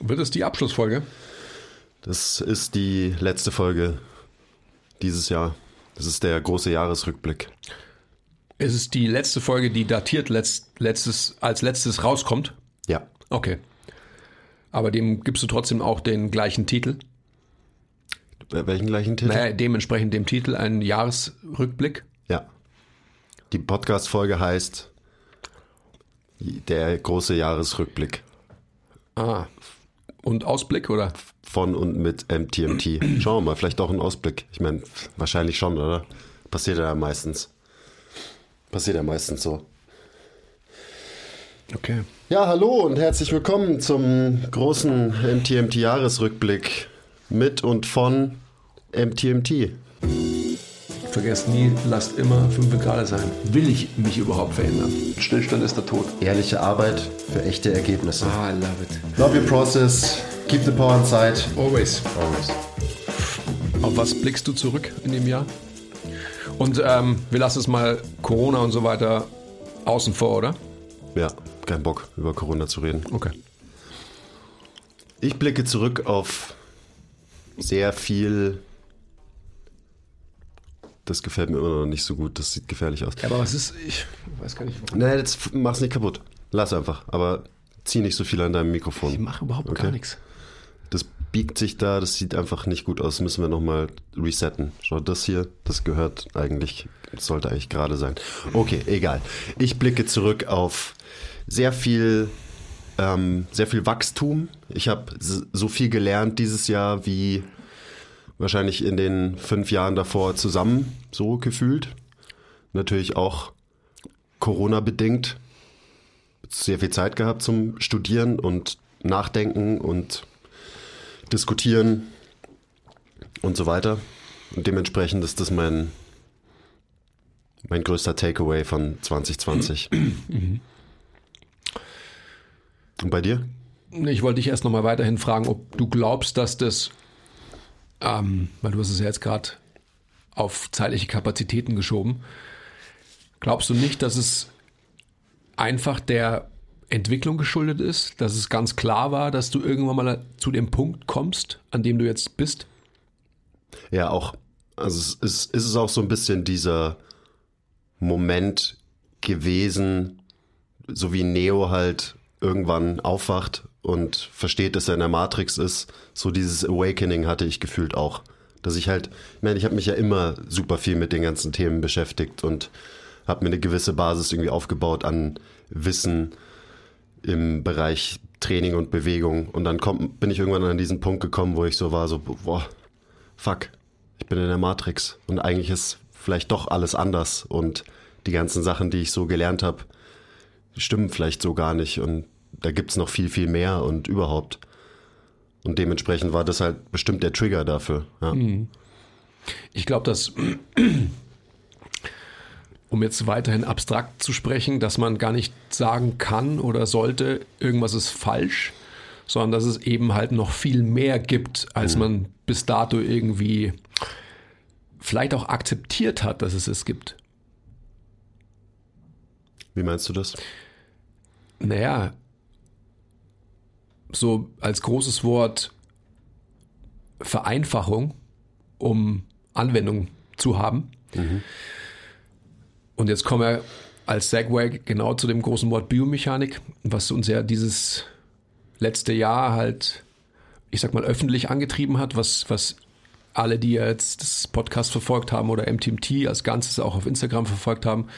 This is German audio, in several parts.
Wird es die Abschlussfolge? Das ist die letzte Folge dieses Jahr. Das ist der große Jahresrückblick. Es ist die letzte Folge, die datiert letzt, letztes, als letztes rauskommt. Ja. Okay. Aber dem gibst du trotzdem auch den gleichen Titel. Welchen gleichen Titel? Naja, dementsprechend dem Titel einen Jahresrückblick. Ja. Die Podcast-Folge heißt Der große Jahresrückblick. Ah. Und Ausblick, oder? Von und mit MTMT. Schauen wir mal, vielleicht auch ein Ausblick. Ich meine, wahrscheinlich schon, oder? Passiert ja meistens. Passiert ja meistens so. Okay. Ja, hallo und herzlich willkommen zum großen MTMT-Jahresrückblick mit und von MTMT. Vergesst nie, lasst immer 5 Grad sein. Will ich mich überhaupt verändern? Stillstand ist der Tod. Ehrliche Arbeit für echte Ergebnisse. Ah, I love it. Love your process. Keep the power inside. Always. Always. Auf was blickst du zurück in dem Jahr? Und ähm, wir lassen es mal Corona und so weiter außen vor, oder? Ja, kein Bock, über Corona zu reden. Okay. Ich blicke zurück auf sehr viel. Das gefällt mir immer noch nicht so gut. Das sieht gefährlich aus. Ja, aber was ist, ich weiß gar nicht, warum. Nee, das mach's nicht kaputt. Lass einfach. Aber zieh nicht so viel an deinem Ich Mikrofon. mache überhaupt Okay. gar nichts. Das biegt sich da, das sieht einfach nicht gut aus. Das müssen wir nochmal resetten. Schau, das hier, das gehört eigentlich, das sollte eigentlich gerade sein. Okay, egal. Ich blicke zurück auf sehr viel, ähm, sehr viel Wachstum. Ich habe so viel gelernt dieses Jahr wie wahrscheinlich in den fünf Jahren davor zusammen so gefühlt. Natürlich auch Corona-bedingt. Sehr viel Zeit gehabt zum Studieren und Nachdenken und Diskutieren und so weiter. Und dementsprechend ist das mein, mein größter Takeaway von 2020. Und bei dir? Ich wollte dich erst nochmal weiterhin fragen, ob du glaubst, dass das, ähm, weil du hast es ja jetzt gerade auf zeitliche Kapazitäten geschoben, glaubst du nicht, dass es einfach der Entwicklung geschuldet ist, dass es ganz klar war, dass du irgendwann mal zu dem Punkt kommst, an dem du jetzt bist? Ja, auch, also es ist, ist es auch so ein bisschen dieser Moment gewesen, so wie Neo halt irgendwann aufwacht und versteht, dass er in der Matrix ist. So dieses Awakening hatte ich gefühlt auch. Dass ich halt, ich meine, ich habe mich ja immer super viel mit den ganzen Themen beschäftigt und habe mir eine gewisse Basis irgendwie aufgebaut an Wissen im Bereich Training und Bewegung. Und dann kommt, bin ich irgendwann an diesen Punkt gekommen, wo ich so war, so, boah, fuck, ich bin in der Matrix und eigentlich ist vielleicht doch alles anders und die ganzen Sachen, die ich so gelernt habe, stimmen vielleicht so gar nicht und da gibt's noch viel, viel mehr und überhaupt. Und dementsprechend war das halt bestimmt der Trigger dafür. Ja. Ich glaube, dass, um jetzt weiterhin abstrakt zu sprechen, dass man gar nicht sagen kann oder sollte, irgendwas ist falsch, sondern dass es eben halt noch viel mehr gibt, als man bis dato irgendwie vielleicht auch akzeptiert hat, dass es es gibt. Wie meinst du das? Naja, so als großes Wort Vereinfachung, um Anwendung zu haben. Und jetzt kommen wir als Segway genau zu dem großen Wort Biomechanik, was uns ja dieses letzte Jahr halt, ich sag mal, öffentlich angetrieben hat, was, was alle, die jetzt das Podcast verfolgt haben oder MTMT als Ganzes auch auf Instagram verfolgt haben,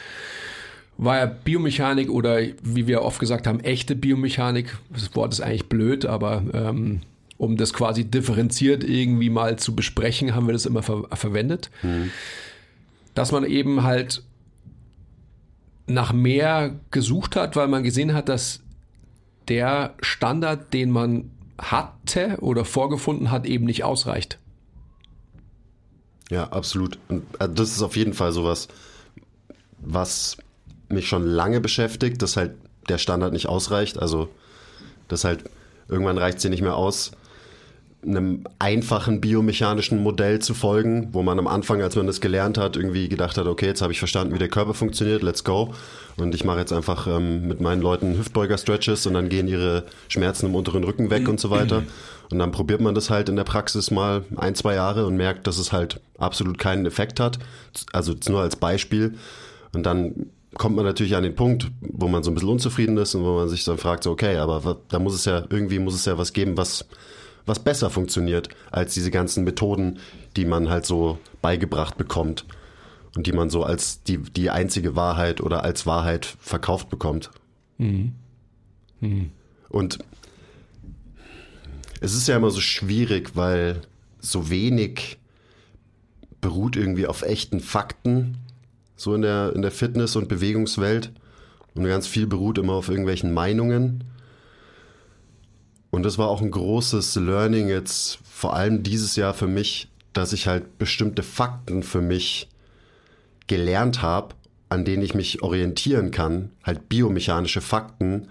war ja Biomechanik oder wie wir oft gesagt haben, echte Biomechanik. Das Wort ist eigentlich blöd, aber ähm, um das quasi differenziert irgendwie mal zu besprechen, haben wir das immer ver verwendet. Dass man eben halt nach mehr gesucht hat, weil man gesehen hat, dass der Standard, den man hatte oder vorgefunden hat, eben nicht ausreicht. Ja, absolut. Und äh, das ist auf jeden Fall sowas, was mich schon lange beschäftigt, dass halt der Standard nicht ausreicht. Also, dass halt irgendwann reicht sie nicht mehr aus, einem einfachen biomechanischen Modell zu folgen, wo man am Anfang, als man das gelernt hat, irgendwie gedacht hat, okay, jetzt habe ich verstanden, wie der Körper funktioniert, let's go. Und ich mache jetzt einfach ähm, mit meinen Leuten Hüftbeuger-Stretches und dann gehen ihre Schmerzen im unteren Rücken weg und so weiter. Und dann probiert man das halt in der Praxis mal ein, zwei Jahre und merkt, dass es halt absolut keinen Effekt hat. Also nur als Beispiel. Und dann kommt man natürlich an den Punkt, wo man so ein bisschen unzufrieden ist und wo man sich dann fragt, so, okay, aber da muss es ja, irgendwie muss es ja was geben, was, was besser funktioniert als diese ganzen Methoden, die man halt so beigebracht bekommt und die man so als die, die einzige Wahrheit oder als Wahrheit verkauft bekommt. Mhm. Mhm. Und es ist ja immer so schwierig, weil so wenig beruht irgendwie auf echten Fakten so in der, in der Fitness- und Bewegungswelt. Und ganz viel beruht immer auf irgendwelchen Meinungen. Und das war auch ein großes Learning jetzt, vor allem dieses Jahr für mich, dass ich halt bestimmte Fakten für mich gelernt habe, an denen ich mich orientieren kann, halt biomechanische Fakten,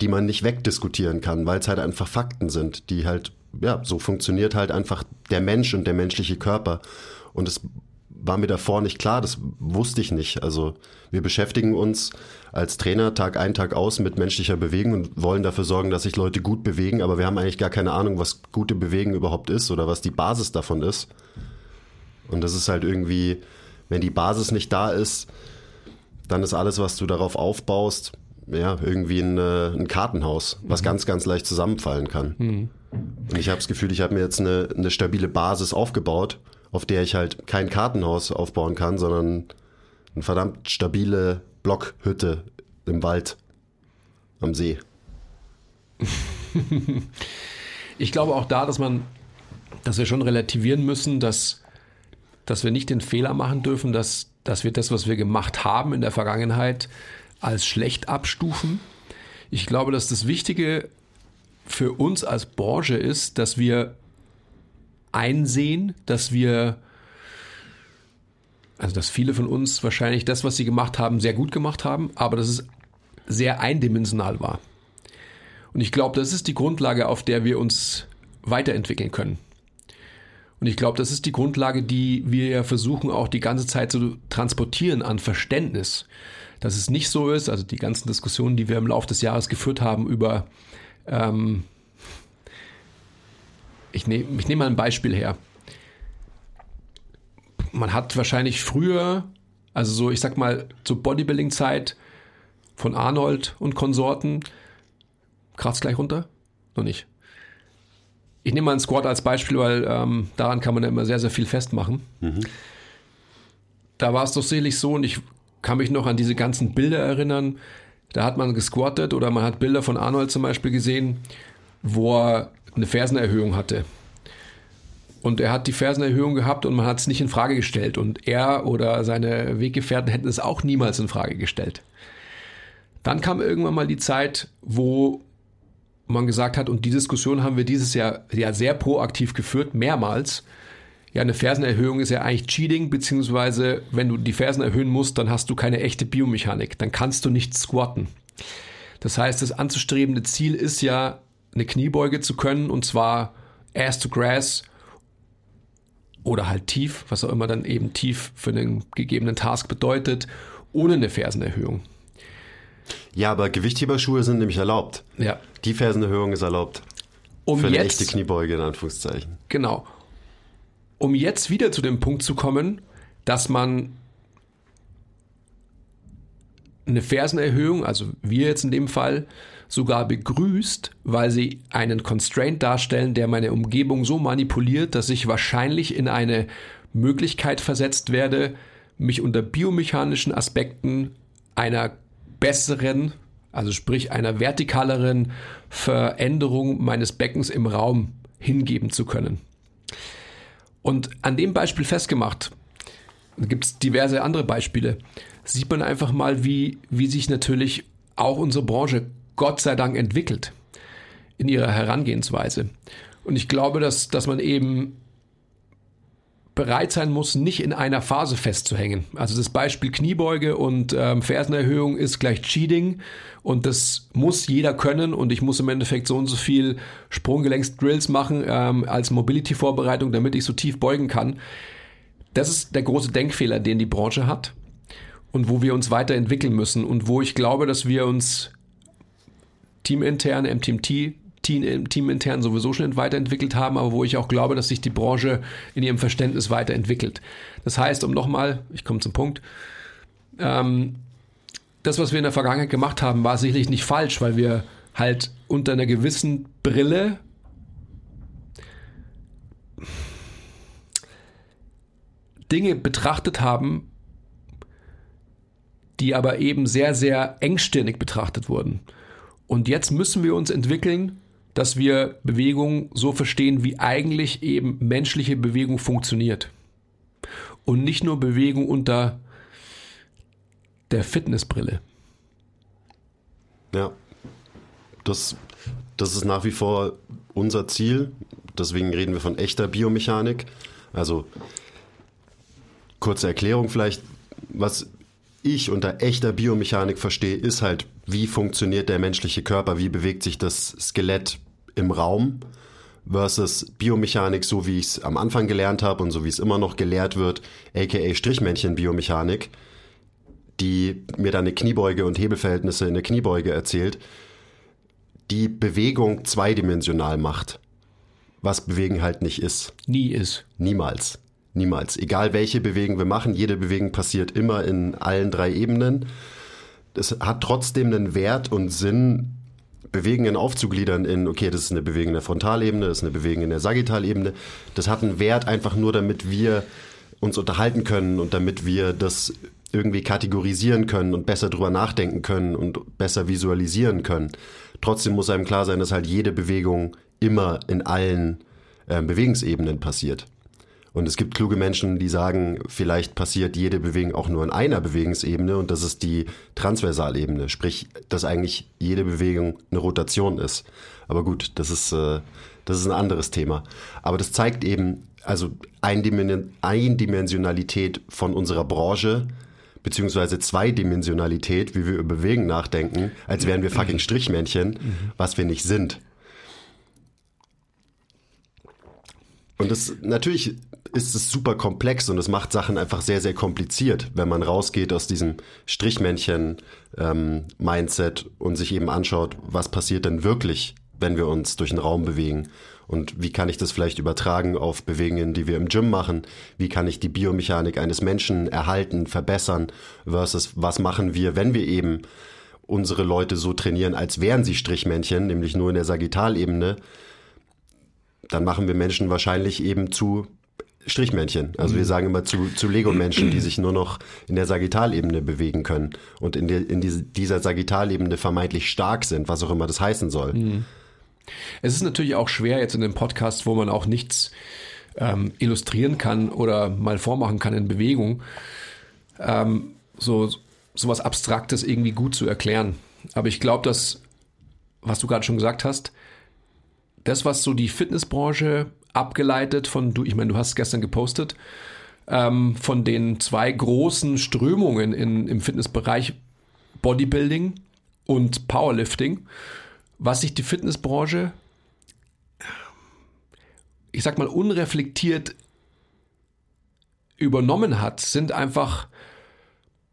die man nicht wegdiskutieren kann, weil es halt einfach Fakten sind, die halt, ja, so funktioniert halt einfach der Mensch und der menschliche Körper. Und es war mir davor nicht klar, das wusste ich nicht. Also wir beschäftigen uns als Trainer Tag ein, Tag aus mit menschlicher Bewegung und wollen dafür sorgen, dass sich Leute gut bewegen, aber wir haben eigentlich gar keine Ahnung, was gute Bewegung überhaupt ist oder was die Basis davon ist. Und das ist halt irgendwie, wenn die Basis nicht da ist, dann ist alles, was du darauf aufbaust, ja, irgendwie ein, äh, ein Kartenhaus, was mhm. ganz, ganz leicht zusammenfallen kann. Mhm. Und ich habe das Gefühl, ich habe mir jetzt eine, eine stabile Basis aufgebaut auf der ich halt kein Kartenhaus aufbauen kann, sondern eine verdammt stabile Blockhütte im Wald am See. ich glaube auch da, dass man, dass wir schon relativieren müssen, dass, dass wir nicht den Fehler machen dürfen, dass, dass wir das, was wir gemacht haben in der Vergangenheit, als schlecht abstufen. Ich glaube, dass das Wichtige für uns als Branche ist, dass wir einsehen, dass wir, also dass viele von uns wahrscheinlich das, was sie gemacht haben, sehr gut gemacht haben, aber dass es sehr eindimensional war. Und ich glaube, das ist die Grundlage, auf der wir uns weiterentwickeln können. Und ich glaube, das ist die Grundlage, die wir ja versuchen auch die ganze Zeit zu transportieren an Verständnis. Dass es nicht so ist, also die ganzen Diskussionen, die wir im Laufe des Jahres geführt haben über ähm, ich nehme ich nehm mal ein Beispiel her. Man hat wahrscheinlich früher, also so, ich sag mal, zur Bodybuilding-Zeit von Arnold und Konsorten, kratzt gleich runter? Noch nicht. Ich nehme mal einen Squat als Beispiel, weil ähm, daran kann man ja immer sehr, sehr viel festmachen. Mhm. Da war es doch selig so und ich kann mich noch an diese ganzen Bilder erinnern. Da hat man gesquattet oder man hat Bilder von Arnold zum Beispiel gesehen, wo er eine Fersenerhöhung hatte. Und er hat die Fersenerhöhung gehabt und man hat es nicht in Frage gestellt. Und er oder seine Weggefährten hätten es auch niemals in Frage gestellt. Dann kam irgendwann mal die Zeit, wo man gesagt hat, und die Diskussion haben wir dieses Jahr ja sehr proaktiv geführt, mehrmals. Ja, eine Fersenerhöhung ist ja eigentlich Cheating, beziehungsweise wenn du die Fersen erhöhen musst, dann hast du keine echte Biomechanik. Dann kannst du nicht squatten. Das heißt, das anzustrebende Ziel ist ja, eine Kniebeuge zu können und zwar ass to grass oder halt tief, was auch immer dann eben tief für den gegebenen Task bedeutet, ohne eine Fersenerhöhung. Ja, aber Gewichtheberschuhe sind nämlich erlaubt. Ja. Die Fersenerhöhung ist erlaubt. Um für eine jetzt, echte Kniebeuge in Anführungszeichen. Genau. Um jetzt wieder zu dem Punkt zu kommen, dass man eine Fersenerhöhung, also wir jetzt in dem Fall, sogar begrüßt, weil sie einen Constraint darstellen, der meine Umgebung so manipuliert, dass ich wahrscheinlich in eine Möglichkeit versetzt werde, mich unter biomechanischen Aspekten einer besseren, also sprich einer vertikaleren Veränderung meines Beckens im Raum hingeben zu können. Und an dem Beispiel festgemacht, gibt es diverse andere Beispiele, sieht man einfach mal, wie, wie sich natürlich auch unsere Branche Gott sei Dank entwickelt in ihrer Herangehensweise. Und ich glaube, dass, dass man eben bereit sein muss, nicht in einer Phase festzuhängen. Also das Beispiel Kniebeuge und ähm, Fersenerhöhung ist gleich Cheating und das muss jeder können und ich muss im Endeffekt so und so viel Sprunggelenksdrills machen ähm, als Mobility-Vorbereitung, damit ich so tief beugen kann. Das ist der große Denkfehler, den die Branche hat und wo wir uns weiterentwickeln müssen und wo ich glaube, dass wir uns teamintern, MTMT, Team, teamintern sowieso schon weiterentwickelt haben, aber wo ich auch glaube, dass sich die Branche in ihrem Verständnis weiterentwickelt. Das heißt, um nochmal, ich komme zum Punkt, ähm, das, was wir in der Vergangenheit gemacht haben, war sicherlich nicht falsch, weil wir halt unter einer gewissen Brille Dinge betrachtet haben, die aber eben sehr, sehr engstirnig betrachtet wurden. Und jetzt müssen wir uns entwickeln, dass wir Bewegung so verstehen, wie eigentlich eben menschliche Bewegung funktioniert. Und nicht nur Bewegung unter der Fitnessbrille. Ja, das, das ist nach wie vor unser Ziel. Deswegen reden wir von echter Biomechanik. Also kurze Erklärung vielleicht, was ich unter echter Biomechanik verstehe, ist halt, wie funktioniert der menschliche Körper, wie bewegt sich das Skelett im Raum versus Biomechanik, so wie ich es am Anfang gelernt habe und so wie es immer noch gelehrt wird, aka Strichmännchen-Biomechanik, die mir dann eine Kniebeuge und Hebelverhältnisse in der Kniebeuge erzählt, die Bewegung zweidimensional macht. Was Bewegen halt nicht ist. Nie ist. Niemals. Niemals. Egal welche Bewegung wir machen, jede Bewegung passiert immer in allen drei Ebenen. Es hat trotzdem einen Wert und Sinn, Bewegungen aufzugliedern in, okay, das ist eine Bewegung in der Frontalebene, das ist eine Bewegung in der Sagittalebene. Das hat einen Wert einfach nur, damit wir uns unterhalten können und damit wir das irgendwie kategorisieren können und besser drüber nachdenken können und besser visualisieren können. Trotzdem muss einem klar sein, dass halt jede Bewegung immer in allen äh, Bewegungsebenen passiert. Und es gibt kluge Menschen, die sagen, vielleicht passiert jede Bewegung auch nur in einer Bewegungsebene und das ist die Transversalebene, sprich, dass eigentlich jede Bewegung eine Rotation ist. Aber gut, das ist, äh, das ist ein anderes Thema. Aber das zeigt eben, also Eindimensionalität von unserer Branche, beziehungsweise Zweidimensionalität, wie wir über Bewegen nachdenken, als wären wir fucking Strichmännchen, was wir nicht sind. Und das natürlich ist es super komplex und es macht Sachen einfach sehr, sehr kompliziert, wenn man rausgeht aus diesem Strichmännchen-Mindset ähm, und sich eben anschaut, was passiert denn wirklich, wenn wir uns durch den Raum bewegen und wie kann ich das vielleicht übertragen auf Bewegungen, die wir im Gym machen? Wie kann ich die Biomechanik eines Menschen erhalten, verbessern versus was machen wir, wenn wir eben unsere Leute so trainieren, als wären sie Strichmännchen, nämlich nur in der Sagittalebene, dann machen wir Menschen wahrscheinlich eben zu Strichmännchen. Also wir mhm. sagen immer zu, zu Lego-Menschen, die sich nur noch in der Sagittalebene bewegen können und in, der, in diese, dieser Sagittalebene vermeintlich stark sind, was auch immer das heißen soll. Mhm. Es ist natürlich auch schwer jetzt in einem Podcast, wo man auch nichts ähm, illustrieren kann oder mal vormachen kann in Bewegung, ähm, so sowas Abstraktes irgendwie gut zu erklären. Aber ich glaube, dass, was du gerade schon gesagt hast, das, was so die Fitnessbranche abgeleitet von, du, ich meine, du hast es gestern gepostet, ähm, von den zwei großen Strömungen in, im Fitnessbereich Bodybuilding und Powerlifting, was sich die Fitnessbranche, ich sag mal, unreflektiert übernommen hat, sind einfach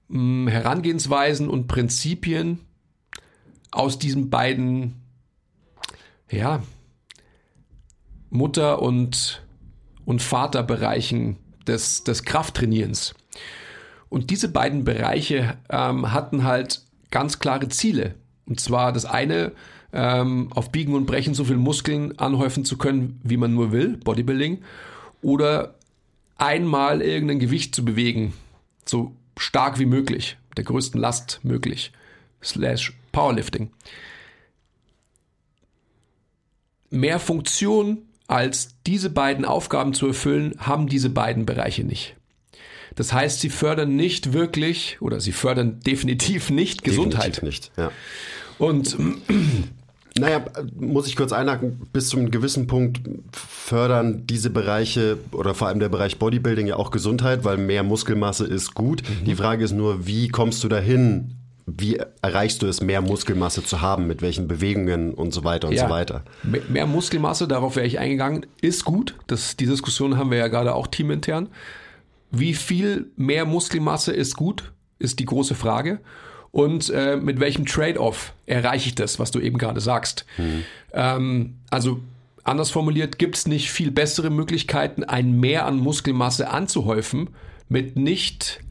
mh, hm, Herangehensweisen und Prinzipien aus diesen beiden, ja, Mutter- und, und Vaterbereichen des, des Krafttrainierens. Und diese beiden Bereiche ähm, hatten halt ganz klare Ziele. Und zwar das eine, ähm, auf Biegen und Brechen so viel Muskeln anhäufen zu können, wie man nur will, Bodybuilding, oder einmal irgendein Gewicht zu bewegen, so stark wie möglich, der größten Last möglich, slash Powerlifting. Mehr Funktion als diese beiden Aufgaben zu erfüllen, haben diese beiden Bereiche nicht. Das heißt, sie fördern nicht wirklich oder sie fördern definitiv nicht Gesundheit. Definitiv nicht, ja. Und Naja, muss ich kurz einhaken, bis zu einem gewissen Punkt fördern diese Bereiche oder vor allem der Bereich Bodybuilding ja auch Gesundheit, weil mehr Muskelmasse ist gut. Mhm. Die Frage ist nur, wie kommst du dahin? Wie erreichst du es, mehr Muskelmasse zu haben, mit welchen Bewegungen und so weiter und ja, so weiter? Mehr Muskelmasse, darauf wäre ich eingegangen, ist gut. Das, die Diskussion haben wir ja gerade auch teamintern. Wie viel mehr Muskelmasse ist gut, ist die große Frage und äh, mit welchem Trade-off erreiche ich das, was du eben gerade sagst. Mhm. Ähm, also anders formuliert, gibt es nicht viel bessere Möglichkeiten, ein Mehr an Muskelmasse anzuhäufen mit nicht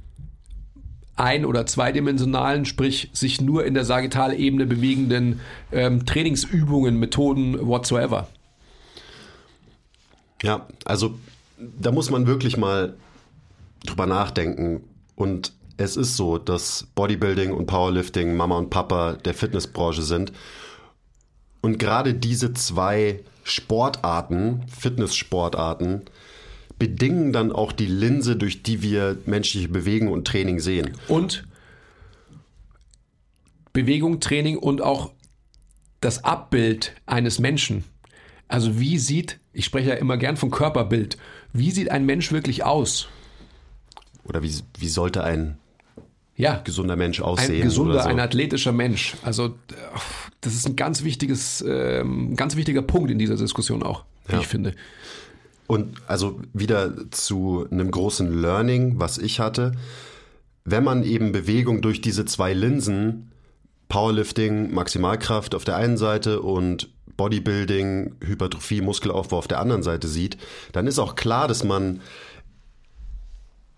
ein- oder zweidimensionalen, sprich sich nur in der Sagittalebene bewegenden ähm, Trainingsübungen, Methoden, whatsoever. Ja, also da muss man wirklich mal drüber nachdenken und es ist so, dass Bodybuilding und Powerlifting Mama und Papa der Fitnessbranche sind. Und gerade diese zwei Sportarten, Fitnesssportarten, bedingen dann auch die Linse, durch die wir menschliche Bewegung und Training sehen. Und Bewegung, Training und auch das Abbild eines Menschen. Also wie sieht, ich spreche ja immer gern von Körperbild, wie sieht ein Mensch wirklich aus? Oder wie, wie sollte ein ja, gesunder Mensch aussehen. Ein gesunder, so. ein athletischer Mensch. Also das ist ein ganz wichtiges, ähm, ganz wichtiger Punkt in dieser Diskussion auch, wie ja. ich finde. Und also wieder zu einem großen Learning, was ich hatte. Wenn man eben Bewegung durch diese zwei Linsen, Powerlifting, Maximalkraft auf der einen Seite und Bodybuilding, Hypertrophie, Muskelaufbau auf der anderen Seite sieht, dann ist auch klar, dass man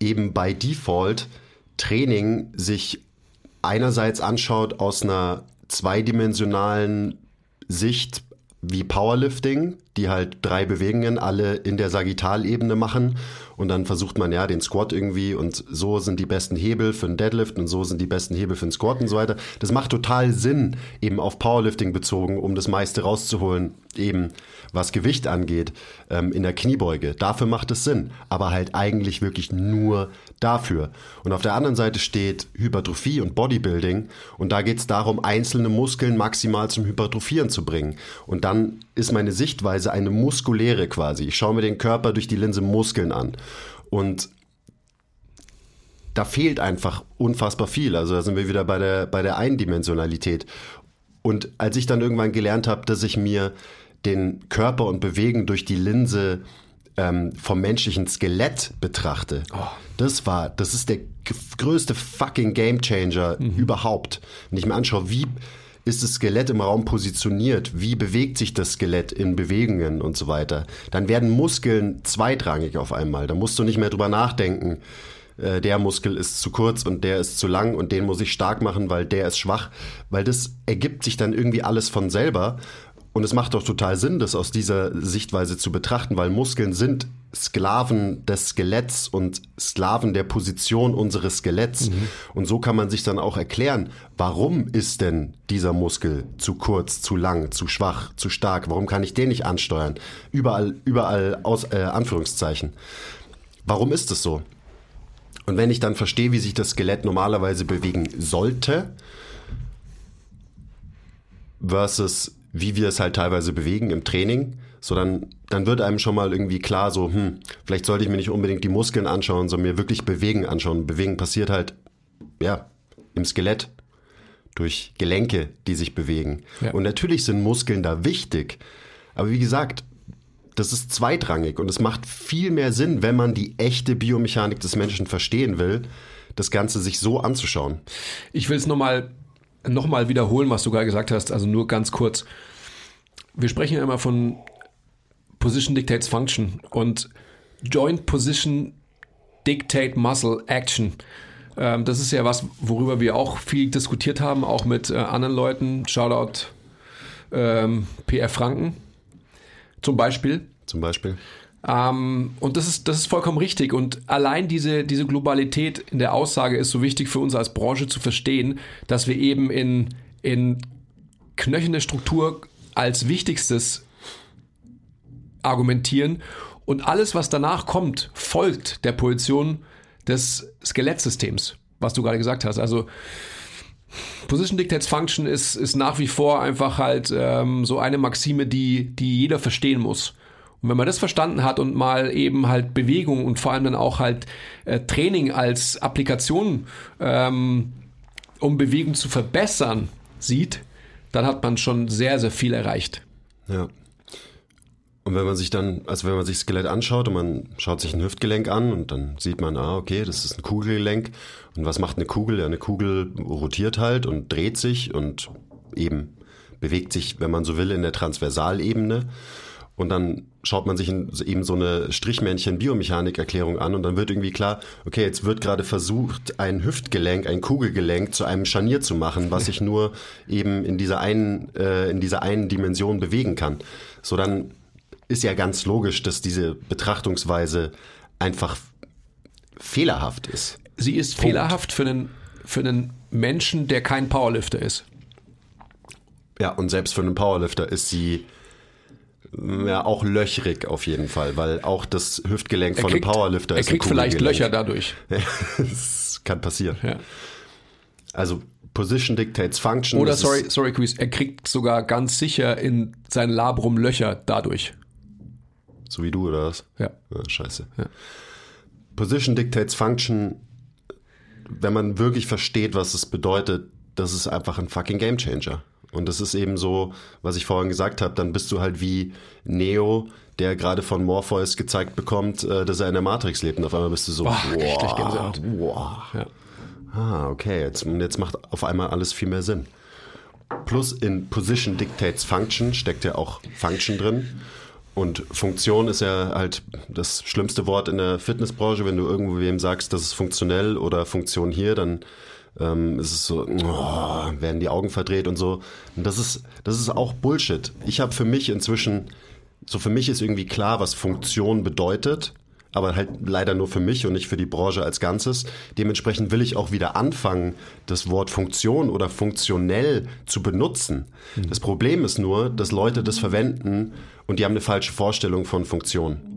eben bei Default Training sich einerseits anschaut aus einer zweidimensionalen Sicht wie Powerlifting, die halt drei Bewegungen alle in der Sagittalebene machen und dann versucht man ja den Squat irgendwie und so sind die besten Hebel für einen Deadlift und so sind die besten Hebel für einen Squat und so weiter. Das macht total Sinn, eben auf Powerlifting bezogen, um das meiste rauszuholen, eben was Gewicht angeht, ähm, in der Kniebeuge. Dafür macht es Sinn, aber halt eigentlich wirklich nur dafür. Und auf der anderen Seite steht Hypertrophie und Bodybuilding und da geht es darum, einzelne Muskeln maximal zum Hypertrophieren zu bringen. Und dann ist meine Sichtweise eine muskuläre quasi. Ich schaue mir den Körper durch die Linse Muskeln an. Und da fehlt einfach unfassbar viel. Also da sind wir wieder bei der, bei der Eindimensionalität. Und als ich dann irgendwann gelernt habe, dass ich mir den Körper und Bewegen durch die Linse ähm, vom menschlichen Skelett betrachte, oh. das war, das ist der größte fucking Gamechanger mhm. überhaupt. Wenn ich mir anschaue, wie ist das Skelett im Raum positioniert? Wie bewegt sich das Skelett in Bewegungen und so weiter? Dann werden Muskeln zweitrangig auf einmal. Da musst du nicht mehr drüber nachdenken. Äh, der Muskel ist zu kurz und der ist zu lang und den muss ich stark machen, weil der ist schwach. Weil das ergibt sich dann irgendwie alles von selber. Und es macht doch total Sinn, das aus dieser Sichtweise zu betrachten, weil Muskeln sind Sklaven des Skeletts und Sklaven der Position unseres Skeletts. Mhm. Und so kann man sich dann auch erklären, warum ist denn dieser Muskel zu kurz, zu lang, zu schwach, zu stark? Warum kann ich den nicht ansteuern? Überall, überall aus äh, Anführungszeichen. Warum ist es so? Und wenn ich dann verstehe, wie sich das Skelett normalerweise bewegen sollte, versus wie wir es halt teilweise bewegen im Training, so dann, dann wird einem schon mal irgendwie klar, so, hm, vielleicht sollte ich mir nicht unbedingt die Muskeln anschauen, sondern mir wirklich Bewegen anschauen. Bewegen passiert halt, ja, im Skelett, durch Gelenke, die sich bewegen. Ja. Und natürlich sind Muskeln da wichtig. Aber wie gesagt, das ist zweitrangig und es macht viel mehr Sinn, wenn man die echte Biomechanik des Menschen verstehen will, das Ganze sich so anzuschauen. Ich will es nochmal nochmal wiederholen, was du gerade gesagt hast, also nur ganz kurz. Wir sprechen ja immer von Position Dictates Function und Joint Position Dictate Muscle Action. Ähm, das ist ja was, worüber wir auch viel diskutiert haben, auch mit äh, anderen Leuten. Shoutout ähm, PR Franken zum Beispiel. Zum Beispiel. Ähm, und das ist, das ist vollkommen richtig. Und allein diese, diese Globalität in der Aussage ist so wichtig für uns als Branche zu verstehen, dass wir eben in, in knöchende Struktur als wichtigstes argumentieren und alles, was danach kommt, folgt der Position des Skelettsystems, was du gerade gesagt hast. Also Position Dictates Function ist, ist nach wie vor einfach halt ähm, so eine Maxime, die, die jeder verstehen muss. Und wenn man das verstanden hat und mal eben halt Bewegung und vor allem dann auch halt äh, Training als Applikation, ähm, um Bewegung zu verbessern, sieht, dann hat man schon sehr, sehr viel erreicht. Ja. Und wenn man sich dann, also wenn man sich Skelett anschaut und man schaut sich ein Hüftgelenk an und dann sieht man, ah, okay, das ist ein Kugelgelenk. Und was macht eine Kugel? Ja, eine Kugel rotiert halt und dreht sich und eben bewegt sich, wenn man so will, in der Transversalebene. Und dann schaut man sich eben so eine Strichmännchen-Biomechanik-Erklärung an und dann wird irgendwie klar, okay, jetzt wird gerade versucht, ein Hüftgelenk, ein Kugelgelenk zu einem Scharnier zu machen, was sich nur eben in dieser einen, äh, in dieser einen Dimension bewegen kann. So dann ist ja ganz logisch, dass diese Betrachtungsweise einfach fehlerhaft ist. Sie ist Punkt. fehlerhaft für einen, für einen Menschen, der kein Powerlifter ist. Ja, und selbst für einen Powerlifter ist sie ja auch löchrig auf jeden Fall, weil auch das Hüftgelenk von kriegt, einem Powerlifter er ist. Er kriegt vielleicht Löcher dadurch. das kann passieren. Ja. Also Position dictates Function. Oder sorry, sorry, Chris, er kriegt sogar ganz sicher in sein Labrum Löcher dadurch. So wie du, oder was? Ja. ja scheiße. Ja. Position dictates function, wenn man wirklich versteht, was es bedeutet, das ist einfach ein fucking Gamechanger. Und das ist eben so, was ich vorhin gesagt habe, dann bist du halt wie Neo, der gerade von Morpheus gezeigt bekommt, äh, dass er in der Matrix lebt. Und auf einmal bist du so, Boah, wow, wow. Ja. Ah, okay, jetzt, jetzt macht auf einmal alles viel mehr Sinn. Plus in Position Dictates Function steckt ja auch Function drin. Und Funktion ist ja halt das schlimmste Wort in der Fitnessbranche. Wenn du irgendwo wem sagst, das ist funktionell oder Funktion hier, dann ähm, ist es so, oh, werden die Augen verdreht und so. Und das ist, das ist auch Bullshit. Ich habe für mich inzwischen, so für mich ist irgendwie klar, was Funktion bedeutet aber halt leider nur für mich und nicht für die Branche als Ganzes. Dementsprechend will ich auch wieder anfangen, das Wort Funktion oder funktionell zu benutzen. Mhm. Das Problem ist nur, dass Leute das verwenden und die haben eine falsche Vorstellung von Funktion.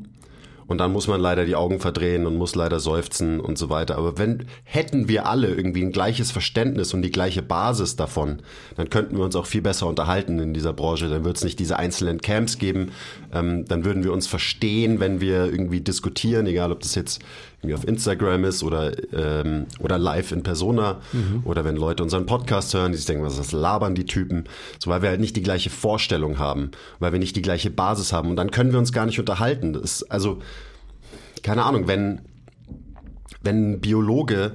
Und dann muss man leider die Augen verdrehen und muss leider seufzen und so weiter. Aber wenn hätten wir alle irgendwie ein gleiches Verständnis und die gleiche Basis davon, dann könnten wir uns auch viel besser unterhalten in dieser Branche. Dann wird es nicht diese einzelnen Camps geben. Ähm, dann würden wir uns verstehen, wenn wir irgendwie diskutieren, egal ob das jetzt irgendwie auf Instagram ist oder, ähm, oder live in Persona mhm. oder wenn Leute unseren Podcast hören, die sich denken, was ist das labern die Typen, so weil wir halt nicht die gleiche Vorstellung haben, weil wir nicht die gleiche Basis haben und dann können wir uns gar nicht unterhalten. Das ist, also keine Ahnung, wenn wenn ein Biologe,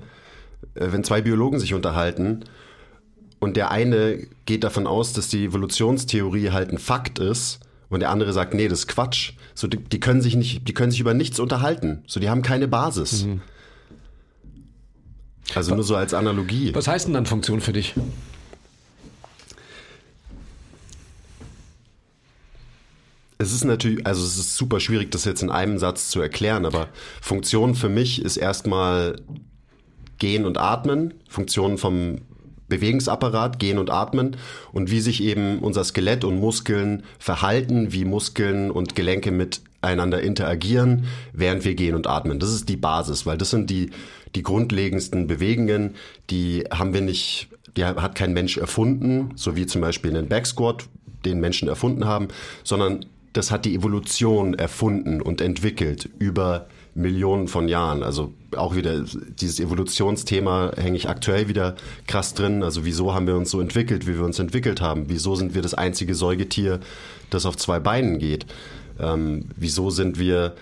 äh, wenn zwei Biologen sich unterhalten und der eine geht davon aus, dass die Evolutionstheorie halt ein Fakt ist und der andere sagt, nee, das ist Quatsch. So, die, die können sich nicht, die können sich über nichts unterhalten. So, die haben keine Basis. Mhm. Also nur so als Analogie. Was heißt denn dann Funktion für dich? Es ist natürlich, also es ist super schwierig, das jetzt in einem Satz zu erklären, aber Funktion für mich ist erstmal Gehen und Atmen. Funktion vom Bewegungsapparat, Gehen und Atmen und wie sich eben unser Skelett und Muskeln verhalten, wie Muskeln und Gelenke miteinander interagieren, während wir gehen und atmen. Das ist die Basis, weil das sind die, die grundlegendsten Bewegungen, die haben wir nicht, die hat kein Mensch erfunden, so wie zum Beispiel einen Backsquat, den Menschen erfunden haben, sondern das hat die Evolution erfunden und entwickelt über Millionen von Jahren. Also auch wieder dieses Evolutionsthema hänge ich aktuell wieder krass drin. Also wieso haben wir uns so entwickelt, wie wir uns entwickelt haben? Wieso sind wir das einzige Säugetier, das auf zwei Beinen geht? Ähm, wieso sind wir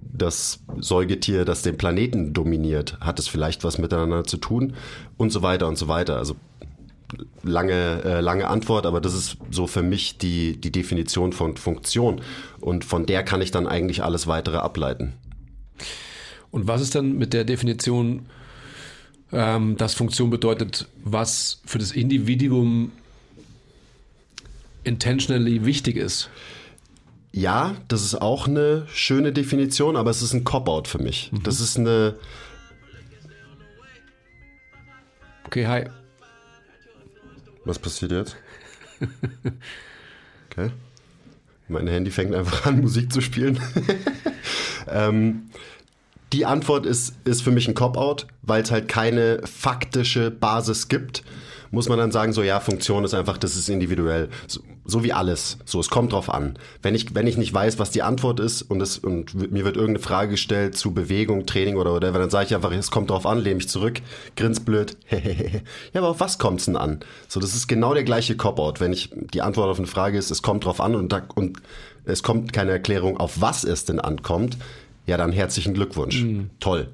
das Säugetier, das den Planeten dominiert? Hat es vielleicht was miteinander zu tun? Und so weiter und so weiter. Also lange, äh, lange Antwort, aber das ist so für mich die, die Definition von Funktion. Und von der kann ich dann eigentlich alles weitere ableiten. Und was ist dann mit der Definition, ähm, dass Funktion bedeutet, was für das Individuum intentionally wichtig ist? Ja, das ist auch eine schöne Definition, aber es ist ein Cop-out für mich. Mhm. Das ist eine. Okay, hi. Was passiert jetzt? Okay. Mein Handy fängt einfach an, Musik zu spielen. ähm, die Antwort ist, ist für mich ein Cop-out, weil es halt keine faktische Basis gibt. muss man dann sagen, so ja, Funktion ist einfach, das ist individuell. So, so, wie alles. So, es kommt drauf an. Wenn ich, wenn ich nicht weiß, was die Antwort ist und, es, und mir wird irgendeine Frage gestellt zu Bewegung, Training oder whatever, dann sage ich einfach, es kommt drauf an, lehne mich zurück, grins blöd. ja, aber auf was kommt's denn an? So, das ist genau der gleiche Cop-Out. Wenn ich die Antwort auf eine Frage ist, es kommt drauf an und, da, und es kommt keine Erklärung, auf was es denn ankommt, ja, dann herzlichen Glückwunsch. Mhm. Toll.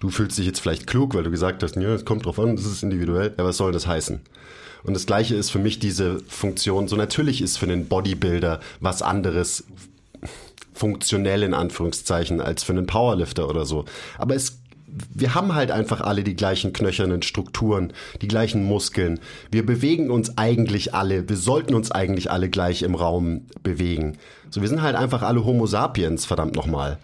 Du fühlst dich jetzt vielleicht klug, weil du gesagt hast, ja, es kommt drauf an, das ist individuell. Ja, was soll das heißen? Und das Gleiche ist für mich diese Funktion. So natürlich ist für einen Bodybuilder was anderes funktionell in Anführungszeichen als für einen Powerlifter oder so. Aber es wir haben halt einfach alle die gleichen knöchernen Strukturen, die gleichen Muskeln. Wir bewegen uns eigentlich alle, wir sollten uns eigentlich alle gleich im Raum bewegen. So, wir sind halt einfach alle Homo sapiens, verdammt nochmal.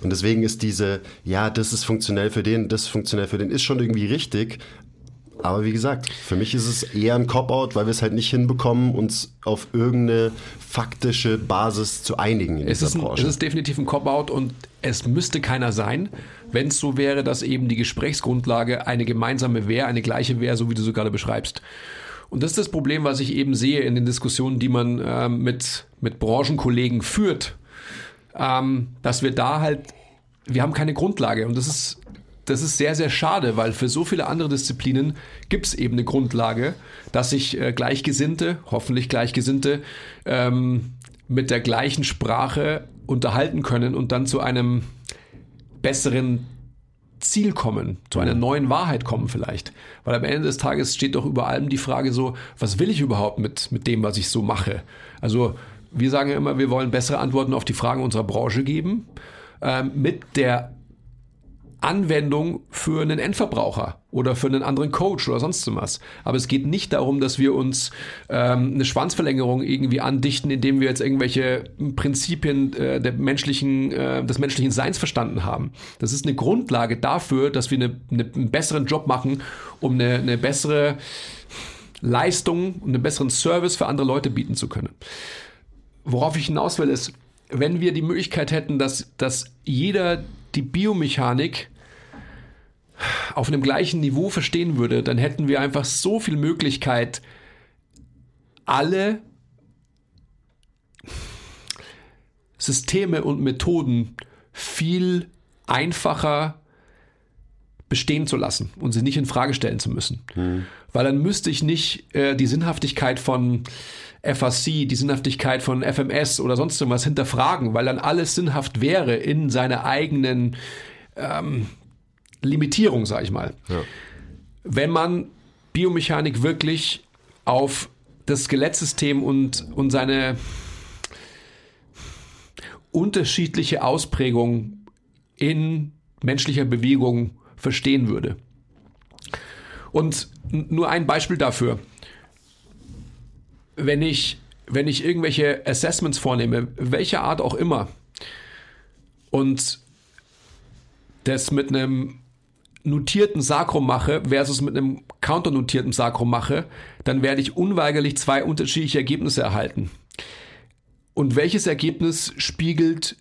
Und deswegen ist diese, ja, das ist funktionell für den, das ist funktionell für den, ist schon irgendwie richtig. Aber wie gesagt, für mich ist es eher ein Cop-out, weil wir es halt nicht hinbekommen, uns auf irgendeine faktische Basis zu einigen in es dieser ist ein, Branche. Es ist definitiv ein Cop-out und es müsste keiner sein, wenn es so wäre, dass eben die Gesprächsgrundlage eine gemeinsame wäre, eine gleiche wäre, so wie du sie gerade beschreibst. Und das ist das Problem, was ich eben sehe in den Diskussionen, die man äh, mit, mit Branchenkollegen führt. Ähm, dass wir da halt, wir haben keine Grundlage. Und das ist, das ist sehr, sehr schade, weil für so viele andere Disziplinen gibt es eben eine Grundlage, dass sich äh, Gleichgesinnte, hoffentlich Gleichgesinnte, ähm, mit der gleichen Sprache unterhalten können und dann zu einem besseren Ziel kommen, zu einer neuen Wahrheit kommen vielleicht. Weil am Ende des Tages steht doch über allem die Frage so, was will ich überhaupt mit, mit dem, was ich so mache? Also wir sagen ja immer, wir wollen bessere Antworten auf die Fragen unserer Branche geben, äh, mit der Anwendung für einen Endverbraucher oder für einen anderen Coach oder sonst was. Aber es geht nicht darum, dass wir uns ähm, eine Schwanzverlängerung irgendwie andichten, indem wir jetzt irgendwelche Prinzipien äh, der menschlichen, äh, des menschlichen Seins verstanden haben. Das ist eine Grundlage dafür, dass wir eine, eine, einen besseren Job machen, um eine, eine bessere Leistung und einen besseren Service für andere Leute bieten zu können worauf ich hinaus will, ist, wenn wir die Möglichkeit hätten, dass, dass jeder die Biomechanik auf einem gleichen Niveau verstehen würde, dann hätten wir einfach so viel Möglichkeit, alle Systeme und Methoden viel einfacher bestehen zu lassen und sie nicht in Frage stellen zu müssen. Mhm. Weil dann müsste ich nicht äh, die Sinnhaftigkeit von FAC, die Sinnhaftigkeit von FMS oder sonst irgendwas hinterfragen, weil dann alles sinnhaft wäre in seiner eigenen ähm, Limitierung, sag ich mal. Ja. Wenn man Biomechanik wirklich auf das Skelettsystem und, und seine unterschiedliche Ausprägung in menschlicher Bewegung verstehen würde. Und nur ein Beispiel dafür wenn ich, wenn ich irgendwelche Assessments vornehme, welcher Art auch immer, und das mit einem notierten Sakrum mache versus mit einem counternotierten Sakrum mache, dann werde ich unweigerlich zwei unterschiedliche Ergebnisse erhalten. Und welches Ergebnis spiegelt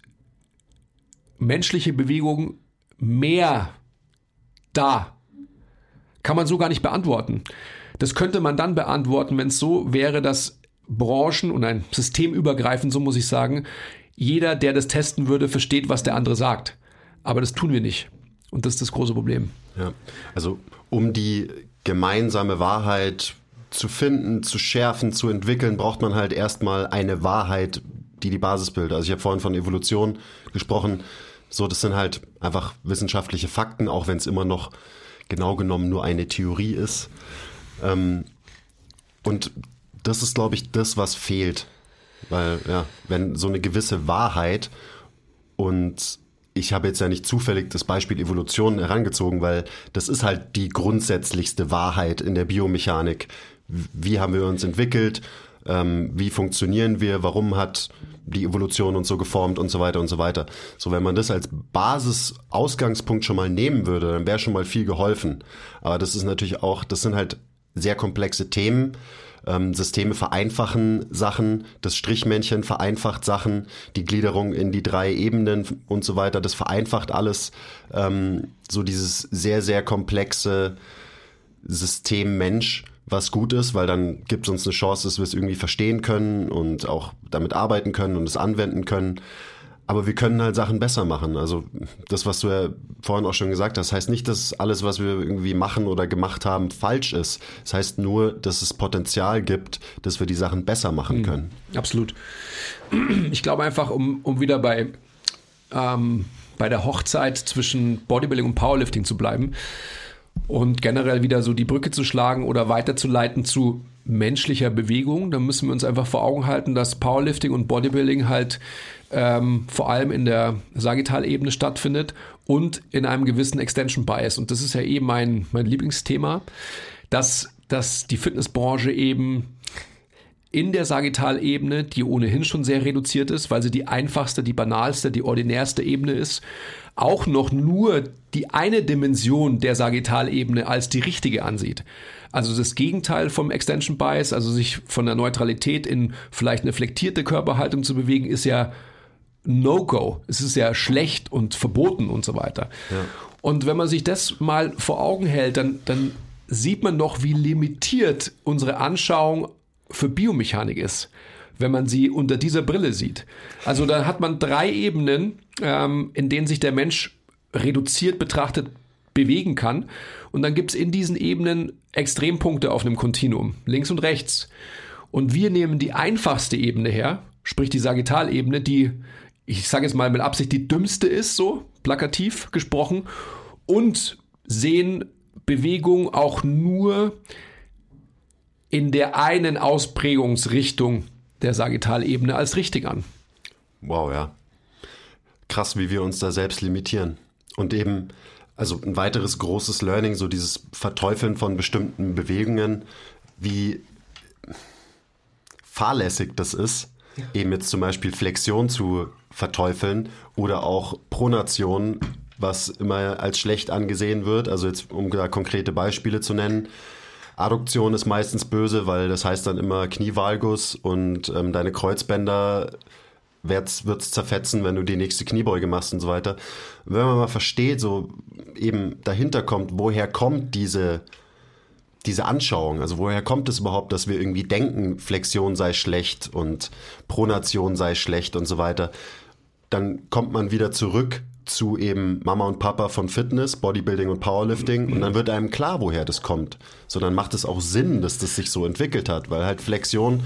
menschliche Bewegung mehr da? Kann man so gar nicht beantworten. Das könnte man dann beantworten, wenn es so wäre, dass Branchen und ein System übergreifend, so muss ich sagen, jeder, der das testen würde, versteht, was der andere sagt. Aber das tun wir nicht. Und das ist das große Problem. Ja, also um die gemeinsame Wahrheit zu finden, zu schärfen, zu entwickeln, braucht man halt erstmal eine Wahrheit, die die Basis bildet. Also ich habe vorhin von Evolution gesprochen. So, das sind halt einfach wissenschaftliche Fakten, auch wenn es immer noch genau genommen nur eine Theorie ist. Ähm, und das ist, glaube ich, das, was fehlt. Weil, ja, wenn so eine gewisse Wahrheit und ich habe jetzt ja nicht zufällig das Beispiel Evolution herangezogen, weil das ist halt die grundsätzlichste Wahrheit in der Biomechanik. Wie haben wir uns entwickelt? Ähm, wie funktionieren wir? Warum hat die Evolution uns so geformt und so weiter und so weiter. So, wenn man das als Basis-Ausgangspunkt schon mal nehmen würde, dann wäre schon mal viel geholfen. Aber das ist natürlich auch, das sind halt sehr komplexe Themen. Ähm, Systeme vereinfachen Sachen, das Strichmännchen vereinfacht Sachen, die Gliederung in die drei Ebenen und so weiter, das vereinfacht alles. Ähm, so dieses sehr, sehr komplexe System Mensch was gut ist, weil dann gibt es uns eine Chance, dass wir es irgendwie verstehen können und auch damit arbeiten können und es anwenden können. Aber wir können halt Sachen besser machen. Also das, was du ja vorhin auch schon gesagt hast, heißt nicht, dass alles, was wir irgendwie machen oder gemacht haben, falsch ist. Das heißt nur, dass es Potenzial gibt, dass wir die Sachen besser machen mhm. können. Absolut. Ich glaube einfach, um, um wieder bei, ähm, bei der Hochzeit zwischen Bodybuilding und Powerlifting zu bleiben und generell wieder so die Brücke zu schlagen oder weiterzuleiten zu menschlicher Bewegung, dann müssen wir uns einfach vor Augen halten, dass Powerlifting und Bodybuilding halt ähm, vor allem in der Sagittalebene stattfindet und in einem gewissen Extension Bias. Und das ist ja eben eh mein, mein Lieblingsthema, dass, dass die Fitnessbranche eben in der Sagittalebene, die ohnehin schon sehr reduziert ist, weil sie die einfachste, die banalste, die ordinärste Ebene ist, auch noch nur die eine Dimension der Sagittalebene als die richtige ansieht. Also das Gegenteil vom Extension Bias, also sich von der Neutralität in vielleicht eine flektierte Körperhaltung zu bewegen, ist ja No-Go. Es ist ja schlecht und verboten und so weiter. Ja. Und wenn man sich das mal vor Augen hält, dann, dann sieht man doch, wie limitiert unsere Anschauung für Biomechanik ist, wenn man sie unter dieser Brille sieht. Also da hat man drei Ebenen, ähm, in denen sich der Mensch reduziert betrachtet bewegen kann. Und dann gibt es in diesen Ebenen Extrempunkte auf einem Kontinuum, links und rechts. Und wir nehmen die einfachste Ebene her, sprich die Sagittalebene, die ich sage jetzt mal mit Absicht, die dümmste ist, so plakativ gesprochen, und sehen Bewegung auch nur in der einen Ausprägungsrichtung der Sagittalebene als richtig an. Wow, ja. Krass, wie wir uns da selbst limitieren. Und eben, also ein weiteres großes Learning, so dieses Verteufeln von bestimmten Bewegungen, wie fahrlässig das ist, ja. eben jetzt zum Beispiel Flexion zu verteufeln oder auch Pronation, was immer als schlecht angesehen wird. Also jetzt, um da konkrete Beispiele zu nennen. Adduktion ist meistens böse, weil das heißt dann immer Knievalgus und ähm, deine Kreuzbänder wird's, wird's zerfetzen, wenn du die nächste Kniebeuge machst und so weiter. wenn man mal versteht, so eben dahinter kommt, woher kommt diese diese Anschauung, also woher kommt es überhaupt, dass wir irgendwie denken, Flexion sei schlecht und Pronation sei schlecht und so weiter, dann kommt man wieder zurück zu eben Mama und Papa von Fitness, Bodybuilding und Powerlifting und dann wird einem klar, woher das kommt. So, dann macht es auch Sinn, dass das sich so entwickelt hat, weil halt Flexion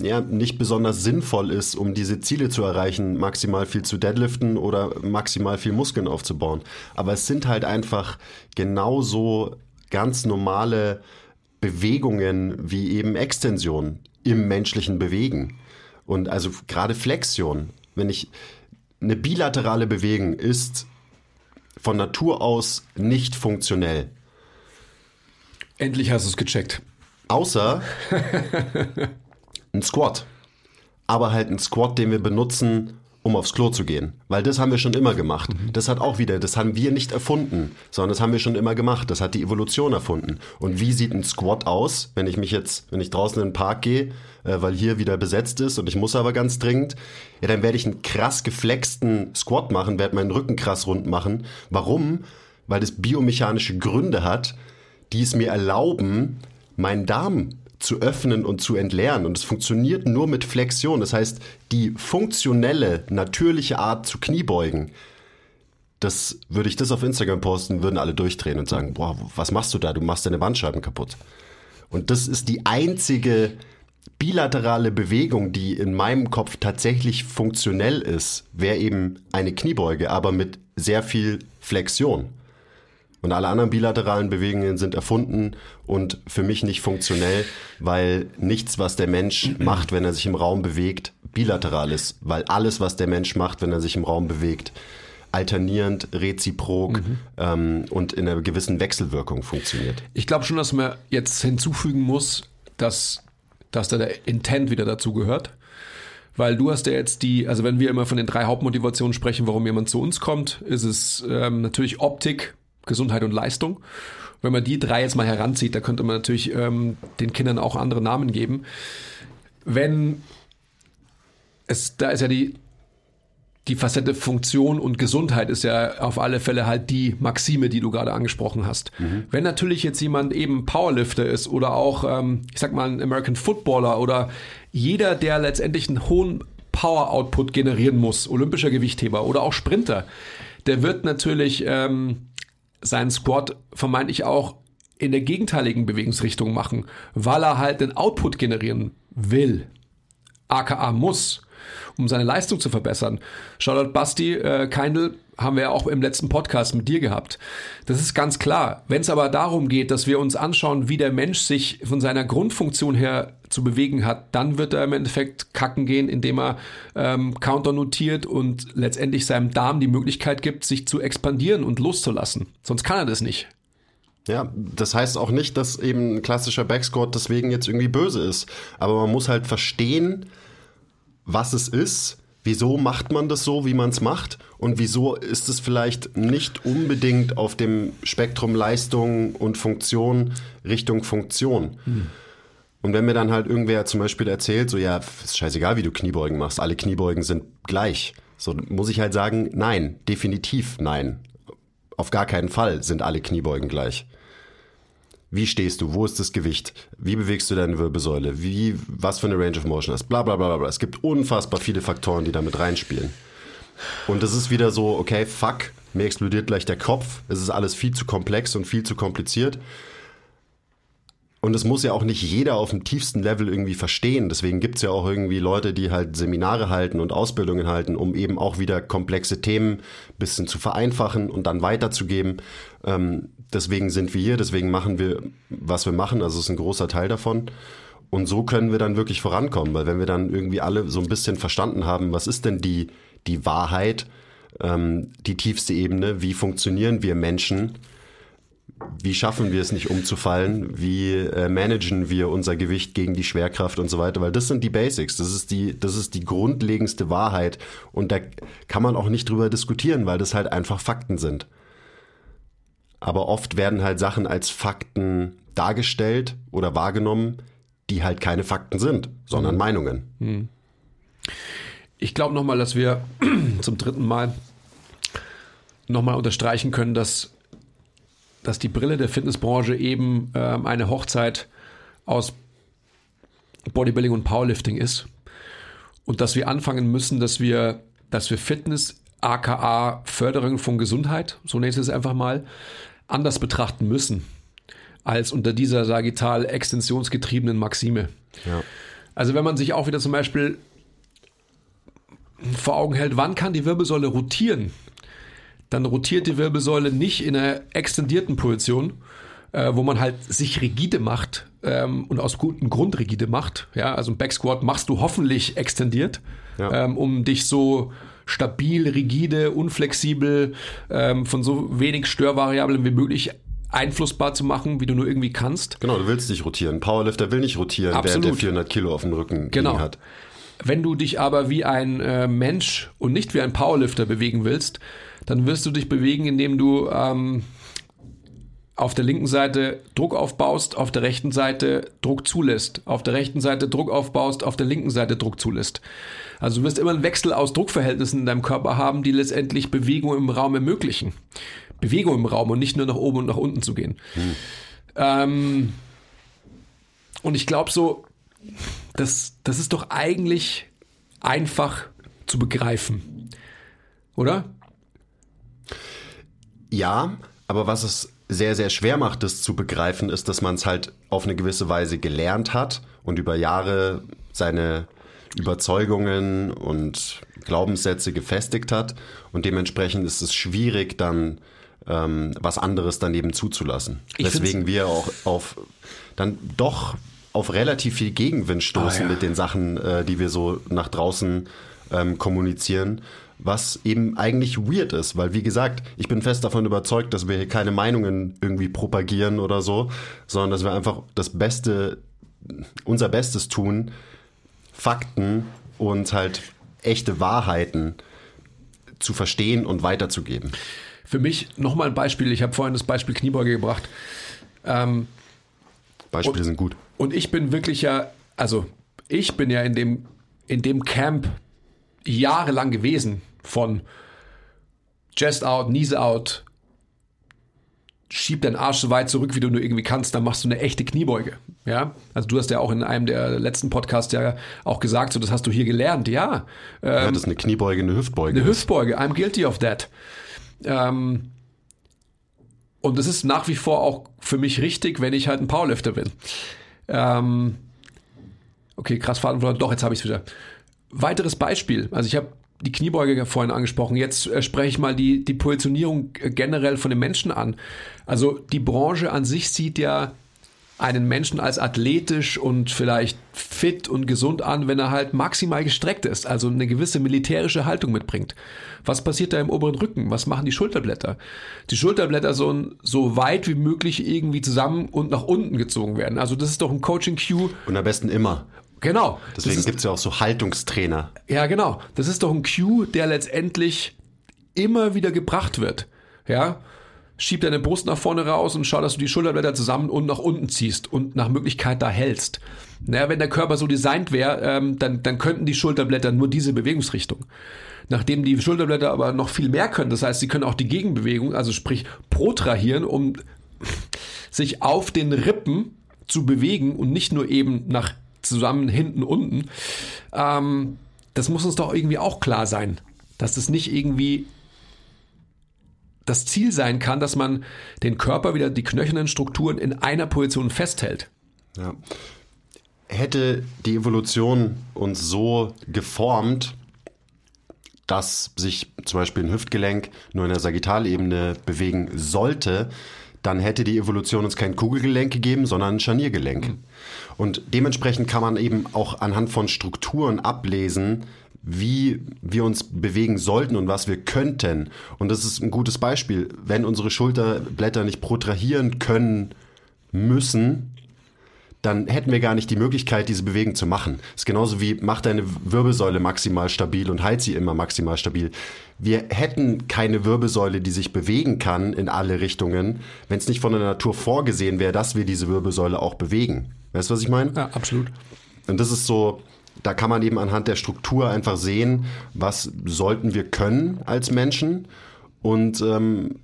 ja, nicht besonders sinnvoll ist, um diese Ziele zu erreichen, maximal viel zu deadliften oder maximal viel Muskeln aufzubauen. Aber es sind halt einfach genauso ganz normale Bewegungen wie eben Extension im menschlichen Bewegen. Und also gerade Flexion, wenn ich eine bilaterale Bewegung ist von Natur aus nicht funktionell. Endlich hast du es gecheckt. Außer ein Squat. Aber halt ein Squat, den wir benutzen, um aufs Klo zu gehen. Weil das haben wir schon immer gemacht. Mhm. Das hat auch wieder, das haben wir nicht erfunden, sondern das haben wir schon immer gemacht. Das hat die Evolution erfunden. Und wie sieht ein Squat aus, wenn ich mich jetzt, wenn ich draußen in den Park gehe, äh, weil hier wieder besetzt ist und ich muss aber ganz dringend, ja, dann werde ich einen krass geflexten Squat machen, werde meinen Rücken krass rund machen. Warum? Weil das biomechanische Gründe hat, die es mir erlauben, meinen Darm zu öffnen und zu entleeren. Und es funktioniert nur mit Flexion. Das heißt, die funktionelle, natürliche Art zu Kniebeugen, das würde ich das auf Instagram posten, würden alle durchdrehen und sagen, boah, was machst du da? Du machst deine Bandscheiben kaputt. Und das ist die einzige bilaterale Bewegung, die in meinem Kopf tatsächlich funktionell ist, wäre eben eine Kniebeuge, aber mit sehr viel Flexion. Und alle anderen bilateralen Bewegungen sind erfunden und für mich nicht funktionell, weil nichts, was der Mensch macht, wenn er sich im Raum bewegt, bilateral ist. Weil alles, was der Mensch macht, wenn er sich im Raum bewegt, alternierend, reziprok mhm. ähm, und in einer gewissen Wechselwirkung funktioniert. Ich glaube schon, dass man jetzt hinzufügen muss, dass, dass da der Intent wieder dazu gehört. Weil du hast ja jetzt die, also wenn wir immer von den drei Hauptmotivationen sprechen, warum jemand zu uns kommt, ist es ähm, natürlich Optik, Gesundheit und Leistung. Wenn man die drei jetzt mal heranzieht, da könnte man natürlich ähm, den Kindern auch andere Namen geben. Wenn es, da ist ja die, die Facette Funktion und Gesundheit ist ja auf alle Fälle halt die Maxime, die du gerade angesprochen hast. Mhm. Wenn natürlich jetzt jemand eben Powerlifter ist oder auch, ähm, ich sag mal, ein American Footballer oder jeder, der letztendlich einen hohen Power-Output generieren muss, olympischer Gewichtheber oder auch Sprinter, der wird natürlich ähm, seinen Squat vermeintlich auch in der gegenteiligen Bewegungsrichtung machen, weil er halt den Output generieren will, aka muss um seine Leistung zu verbessern. Charlotte Basti, äh, Keindl, haben wir ja auch im letzten Podcast mit dir gehabt. Das ist ganz klar. Wenn es aber darum geht, dass wir uns anschauen, wie der Mensch sich von seiner Grundfunktion her zu bewegen hat, dann wird er im Endeffekt kacken gehen, indem er ähm, Counter notiert und letztendlich seinem Darm die Möglichkeit gibt, sich zu expandieren und loszulassen. Sonst kann er das nicht. Ja, das heißt auch nicht, dass eben ein klassischer Backsquat deswegen jetzt irgendwie böse ist. Aber man muss halt verstehen, was es ist, wieso macht man das so, wie man es macht und wieso ist es vielleicht nicht unbedingt auf dem Spektrum Leistung und Funktion Richtung Funktion. Hm. Und wenn mir dann halt irgendwer zum Beispiel erzählt, so ja, ist scheißegal, wie du Kniebeugen machst, alle Kniebeugen sind gleich. So muss ich halt sagen, nein, definitiv nein. Auf gar keinen Fall sind alle Kniebeugen gleich. Wie stehst du? Wo ist das Gewicht? Wie bewegst du deine Wirbelsäule? Wie, was für eine Range of Motion hast? Bla, bla, bla, bla. Es gibt unfassbar viele Faktoren, die damit reinspielen. Und das ist wieder so, okay, fuck, mir explodiert gleich der Kopf. Es ist alles viel zu komplex und viel zu kompliziert. Und es muss ja auch nicht jeder auf dem tiefsten Level irgendwie verstehen. Deswegen gibt es ja auch irgendwie Leute, die halt Seminare halten und Ausbildungen halten, um eben auch wieder komplexe Themen bisschen zu vereinfachen und dann weiterzugeben. Ähm, deswegen sind wir hier, deswegen machen wir, was wir machen. Also es ist ein großer Teil davon. Und so können wir dann wirklich vorankommen, weil wenn wir dann irgendwie alle so ein bisschen verstanden haben, was ist denn die, die Wahrheit, ähm, die tiefste Ebene, wie funktionieren wir Menschen, wie schaffen wir es nicht umzufallen? Wie äh, managen wir unser Gewicht gegen die Schwerkraft und so weiter? Weil das sind die Basics. Das ist die, das ist die grundlegendste Wahrheit. Und da kann man auch nicht drüber diskutieren, weil das halt einfach Fakten sind. Aber oft werden halt Sachen als Fakten dargestellt oder wahrgenommen, die halt keine Fakten sind, sondern mhm. Meinungen. Mhm. Ich glaube nochmal, dass wir zum dritten Mal nochmal unterstreichen können, dass dass die Brille der Fitnessbranche eben ähm, eine Hochzeit aus Bodybuilding und Powerlifting ist. Und dass wir anfangen müssen, dass wir, dass wir Fitness, aka Förderung von Gesundheit, so nenne ich es einfach mal, anders betrachten müssen als unter dieser sagital extensionsgetriebenen Maxime. Ja. Also wenn man sich auch wieder zum Beispiel vor Augen hält, wann kann die Wirbelsäule rotieren? Dann rotiert die Wirbelsäule nicht in einer extendierten Position, äh, wo man halt sich rigide macht ähm, und aus gutem Grund rigide macht. Ja, also ein Backsquat machst du hoffentlich extendiert, ja. ähm, um dich so stabil, rigide, unflexibel, ähm, von so wenig Störvariablen wie möglich einflussbar zu machen, wie du nur irgendwie kannst. Genau, du willst nicht rotieren. Powerlifter will nicht rotieren, Absolut. während der 400 Kilo auf dem Rücken genau. hat. Wenn du dich aber wie ein äh, Mensch und nicht wie ein Powerlifter bewegen willst, dann wirst du dich bewegen, indem du ähm, auf der linken Seite Druck aufbaust, auf der rechten Seite Druck zulässt, auf der rechten Seite Druck aufbaust, auf der linken Seite Druck zulässt. Also du wirst immer einen Wechsel aus Druckverhältnissen in deinem Körper haben, die letztendlich Bewegung im Raum ermöglichen. Bewegung im Raum und nicht nur nach oben und nach unten zu gehen. Hm. Ähm, und ich glaube so, das, das ist doch eigentlich einfach zu begreifen. Oder? Ja, aber was es sehr, sehr schwer macht, das zu begreifen, ist, dass man es halt auf eine gewisse Weise gelernt hat und über Jahre seine Überzeugungen und Glaubenssätze gefestigt hat. Und dementsprechend ist es schwierig, dann ähm, was anderes daneben zuzulassen. Ich Deswegen wir auch auf dann doch auf relativ viel Gegenwind stoßen oh, ja. mit den Sachen, äh, die wir so nach draußen ähm, kommunizieren was eben eigentlich weird ist, weil wie gesagt, ich bin fest davon überzeugt, dass wir hier keine Meinungen irgendwie propagieren oder so, sondern dass wir einfach das Beste, unser Bestes tun, Fakten und halt echte Wahrheiten zu verstehen und weiterzugeben. Für mich nochmal ein Beispiel, ich habe vorhin das Beispiel Kniebeuge gebracht. Ähm, Beispiele und, sind gut. Und ich bin wirklich ja, also ich bin ja in dem, in dem Camp jahrelang gewesen von Chest out, Knees out, schieb deinen Arsch so weit zurück, wie du nur irgendwie kannst, dann machst du eine echte Kniebeuge. Ja, also du hast ja auch in einem der letzten Podcasts ja auch gesagt, so das hast du hier gelernt. Ja, ähm, ja das ist eine Kniebeuge, eine Hüftbeuge. Eine Hüftbeuge. I'm guilty of that. Ähm, und das ist nach wie vor auch für mich richtig, wenn ich halt ein Powerlifter bin. Ähm, okay, krass Faden verloren. Doch, jetzt habe ich es wieder. Weiteres Beispiel. Also ich habe die Kniebeuge vorhin angesprochen. Jetzt äh, spreche ich mal die, die Positionierung äh, generell von den Menschen an. Also die Branche an sich sieht ja einen Menschen als athletisch und vielleicht fit und gesund an, wenn er halt maximal gestreckt ist, also eine gewisse militärische Haltung mitbringt. Was passiert da im oberen Rücken? Was machen die Schulterblätter? Die Schulterblätter sollen so weit wie möglich irgendwie zusammen und nach unten gezogen werden. Also das ist doch ein Coaching-Cue. Und am besten immer. Genau. Deswegen gibt es ja auch so Haltungstrainer. Ja, genau. Das ist doch ein Cue, der letztendlich immer wieder gebracht wird. Ja. Schieb deine Brust nach vorne raus und schau, dass du die Schulterblätter zusammen und nach unten ziehst und nach Möglichkeit da hältst. Naja, wenn der Körper so designt wäre, ähm, dann, dann könnten die Schulterblätter nur diese Bewegungsrichtung. Nachdem die Schulterblätter aber noch viel mehr können, das heißt, sie können auch die Gegenbewegung, also sprich protrahieren, um sich auf den Rippen zu bewegen und nicht nur eben nach zusammen hinten, unten. Ähm, das muss uns doch irgendwie auch klar sein, dass es nicht irgendwie das Ziel sein kann, dass man den Körper wieder die knöchernen Strukturen in einer Position festhält. Ja. Hätte die Evolution uns so geformt, dass sich zum Beispiel ein Hüftgelenk nur in der Sagittalebene bewegen sollte, dann hätte die Evolution uns kein Kugelgelenk gegeben, sondern ein Scharniergelenk. Mhm. Und dementsprechend kann man eben auch anhand von Strukturen ablesen, wie wir uns bewegen sollten und was wir könnten. Und das ist ein gutes Beispiel. Wenn unsere Schulterblätter nicht protrahieren können müssen, dann hätten wir gar nicht die Möglichkeit, diese Bewegung zu machen. Das ist genauso wie mach deine Wirbelsäule maximal stabil und halt sie immer maximal stabil. Wir hätten keine Wirbelsäule, die sich bewegen kann in alle Richtungen, wenn es nicht von der Natur vorgesehen wäre, dass wir diese Wirbelsäule auch bewegen. Weißt du, was ich meine? Ja, absolut. Und das ist so, da kann man eben anhand der Struktur einfach sehen, was sollten wir können als Menschen. Und ähm,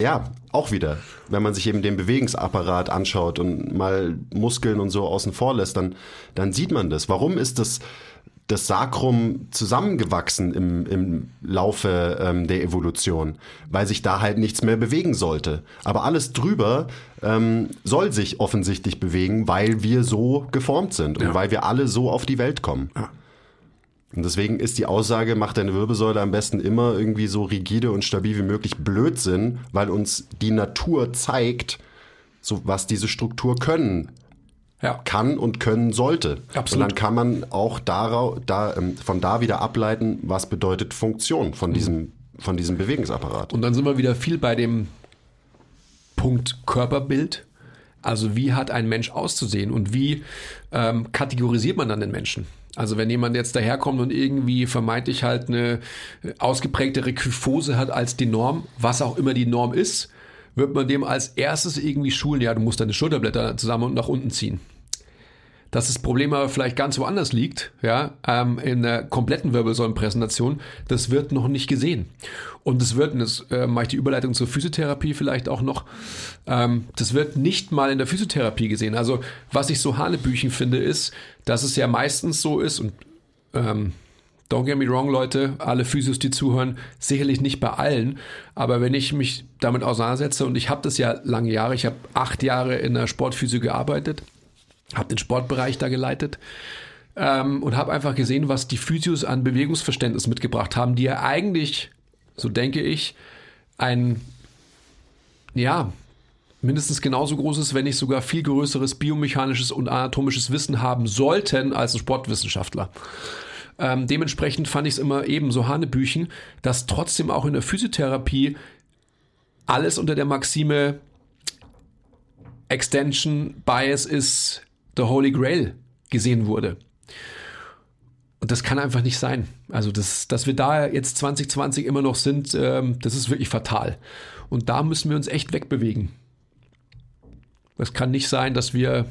ja, auch wieder, wenn man sich eben den Bewegungsapparat anschaut und mal Muskeln und so außen vor lässt, dann, dann sieht man das. Warum ist das das Sakrum zusammengewachsen im, im Laufe ähm, der Evolution, weil sich da halt nichts mehr bewegen sollte. Aber alles drüber ähm, soll sich offensichtlich bewegen, weil wir so geformt sind und ja. weil wir alle so auf die Welt kommen. Ja. Und deswegen ist die Aussage, mach deine Wirbelsäule am besten immer irgendwie so rigide und stabil wie möglich Blödsinn, weil uns die Natur zeigt, so was diese Struktur können ja. kann und können sollte. Absolut. Und dann kann man auch darauf, da, ähm, von da wieder ableiten, was bedeutet Funktion von, mhm. diesem, von diesem Bewegungsapparat. Und dann sind wir wieder viel bei dem Punkt Körperbild. Also wie hat ein Mensch auszusehen und wie ähm, kategorisiert man dann den Menschen? Also wenn jemand jetzt daherkommt und irgendwie vermeintlich halt eine ausgeprägtere Kyphose hat als die Norm, was auch immer die Norm ist, wird man dem als erstes irgendwie schulen, ja, du musst deine Schulterblätter zusammen und nach unten ziehen. Dass das Problem aber vielleicht ganz woanders liegt, ja, ähm, in der kompletten Wirbelsäulenpräsentation, das wird noch nicht gesehen. Und das wird, und das äh, mache ich die Überleitung zur Physiotherapie vielleicht auch noch, ähm, das wird nicht mal in der Physiotherapie gesehen. Also was ich so hanebüchen finde, ist, dass es ja meistens so ist und ähm, Don't get me wrong, Leute, alle Physios, die zuhören, sicherlich nicht bei allen, aber wenn ich mich damit auseinandersetze und ich habe das ja lange Jahre, ich habe acht Jahre in der Sportphysio gearbeitet, habe den Sportbereich da geleitet ähm, und habe einfach gesehen, was die Physios an Bewegungsverständnis mitgebracht haben, die ja eigentlich, so denke ich, ein, ja, mindestens genauso großes, wenn nicht sogar viel größeres biomechanisches und anatomisches Wissen haben sollten als ein Sportwissenschaftler. Ähm, dementsprechend fand ich es immer eben so Hanebüchen, dass trotzdem auch in der Physiotherapie alles unter der Maxime Extension Bias ist the Holy Grail gesehen wurde. Und das kann einfach nicht sein. Also, das, dass wir da jetzt 2020 immer noch sind, ähm, das ist wirklich fatal. Und da müssen wir uns echt wegbewegen. Es kann nicht sein, dass wir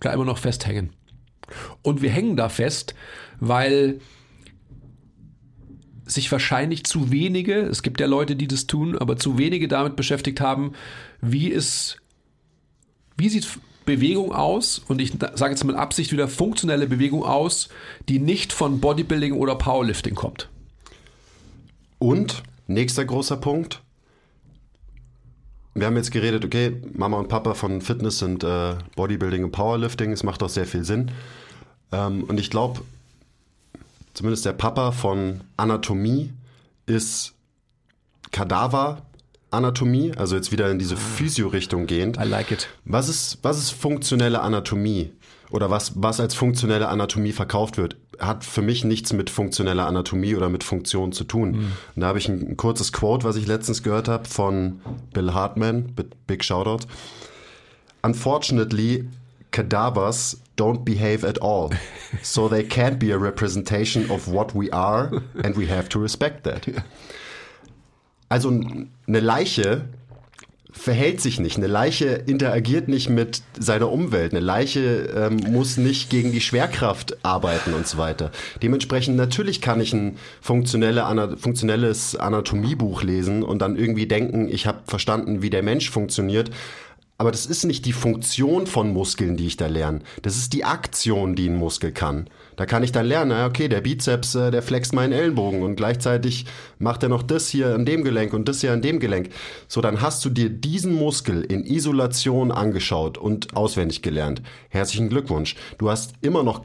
da immer noch festhängen. Und wir hängen da fest, weil sich wahrscheinlich zu wenige, es gibt ja Leute, die das tun, aber zu wenige damit beschäftigt haben, wie ist, wie sieht Bewegung aus, und ich sage jetzt mit Absicht wieder funktionelle Bewegung aus, die nicht von Bodybuilding oder Powerlifting kommt. Und nächster großer Punkt. Wir haben jetzt geredet, okay, Mama und Papa von Fitness sind äh, Bodybuilding und Powerlifting. Es macht auch sehr viel Sinn. Ähm, und ich glaube, zumindest der Papa von Anatomie ist Kadaver Anatomie, also jetzt wieder in diese Physio-Richtung gehend. I like it. Was ist, was ist funktionelle Anatomie? Oder was, was als funktionelle Anatomie verkauft wird, hat für mich nichts mit funktioneller Anatomie oder mit Funktion zu tun. Mhm. Und da habe ich ein, ein, kurzes Quote, was ich letztens gehört habe von Bill Hartman, big shoutout. Unfortunately, cadavers don't behave at all. So they can't be a representation of what we are and we have to respect that. Also eine Leiche verhält sich nicht. Eine Leiche interagiert nicht mit seiner Umwelt. Eine Leiche ähm, muss nicht gegen die Schwerkraft arbeiten und so weiter. Dementsprechend natürlich kann ich ein funktionelle, ana funktionelles Anatomiebuch lesen und dann irgendwie denken, ich habe verstanden, wie der Mensch funktioniert. Aber das ist nicht die Funktion von Muskeln, die ich da lerne. Das ist die Aktion, die ein Muskel kann. Da kann ich dann lernen, okay, der Bizeps, äh, der flext meinen Ellenbogen und gleichzeitig macht er noch das hier an dem Gelenk und das hier an dem Gelenk. So, dann hast du dir diesen Muskel in Isolation angeschaut und auswendig gelernt. Herzlichen Glückwunsch. Du hast immer noch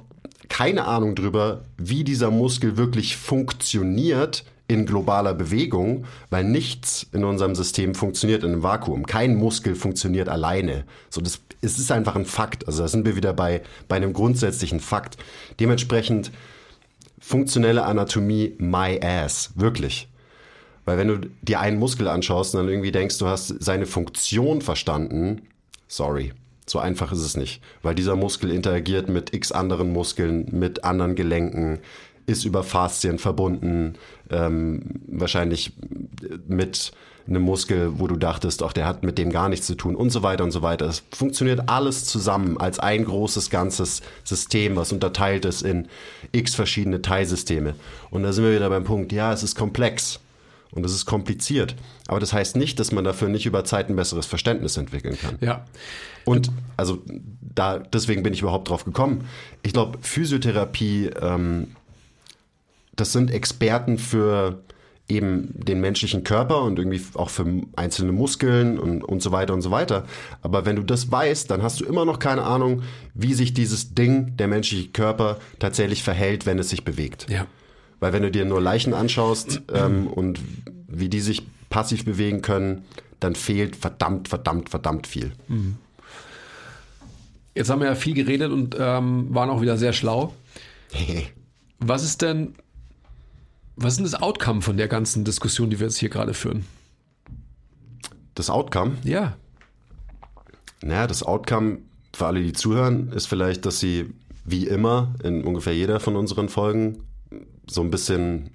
keine Ahnung drüber, wie dieser Muskel wirklich funktioniert in globaler Bewegung, weil nichts in unserem System funktioniert in einem Vakuum. Kein Muskel funktioniert alleine. So, das es ist einfach ein Fakt. Also da sind wir wieder bei, bei einem grundsätzlichen Fakt. Dementsprechend funktionelle Anatomie my ass. Wirklich. Weil wenn du dir einen Muskel anschaust und dann irgendwie denkst, du hast seine Funktion verstanden, sorry. So einfach ist es nicht. Weil dieser Muskel interagiert mit x anderen Muskeln, mit anderen Gelenken, ist über Faszien verbunden, ähm, wahrscheinlich mit einem Muskel, wo du dachtest, ach, der hat mit dem gar nichts zu tun und so weiter und so weiter. Es funktioniert alles zusammen als ein großes ganzes System, was unterteilt ist in x verschiedene Teilsysteme. Und da sind wir wieder beim Punkt, ja, es ist komplex und es ist kompliziert. Aber das heißt nicht, dass man dafür nicht über Zeit ein besseres Verständnis entwickeln kann. Ja. Und also da, deswegen bin ich überhaupt drauf gekommen. Ich glaube, Physiotherapie, ähm, das sind Experten für eben den menschlichen Körper und irgendwie auch für einzelne Muskeln und, und so weiter und so weiter. Aber wenn du das weißt, dann hast du immer noch keine Ahnung, wie sich dieses Ding, der menschliche Körper, tatsächlich verhält, wenn es sich bewegt. Ja. Weil wenn du dir nur Leichen anschaust ähm, und wie die sich passiv bewegen können, dann fehlt verdammt, verdammt, verdammt viel. Mhm. Jetzt haben wir ja viel geredet und ähm, waren auch wieder sehr schlau. Was ist denn was ist denn das Outcome von der ganzen Diskussion, die wir jetzt hier gerade führen? Das Outcome? Ja. Naja, das Outcome für alle, die zuhören, ist vielleicht, dass sie wie immer in ungefähr jeder von unseren Folgen so ein bisschen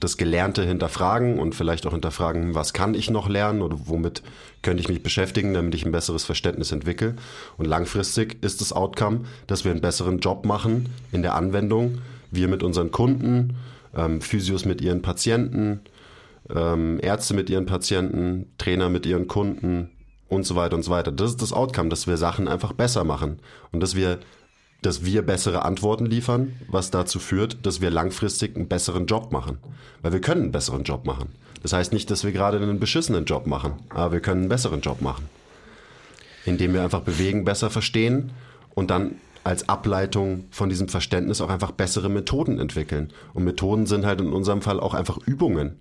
das Gelernte hinterfragen und vielleicht auch hinterfragen, was kann ich noch lernen oder womit könnte ich mich beschäftigen, damit ich ein besseres Verständnis entwickle. Und langfristig ist das Outcome, dass wir einen besseren Job machen in der Anwendung, wir mit unseren Kunden, ähm, Physios mit ihren Patienten, ähm, Ärzte mit ihren Patienten, Trainer mit ihren Kunden und so weiter und so weiter. Das ist das Outcome, dass wir Sachen einfach besser machen und dass wir dass wir bessere Antworten liefern, was dazu führt, dass wir langfristig einen besseren Job machen. Weil wir können einen besseren Job machen. Das heißt nicht, dass wir gerade einen beschissenen Job machen, aber wir können einen besseren Job machen. Indem wir einfach bewegen, besser verstehen und dann als Ableitung von diesem Verständnis auch einfach bessere Methoden entwickeln. Und Methoden sind halt in unserem Fall auch einfach Übungen.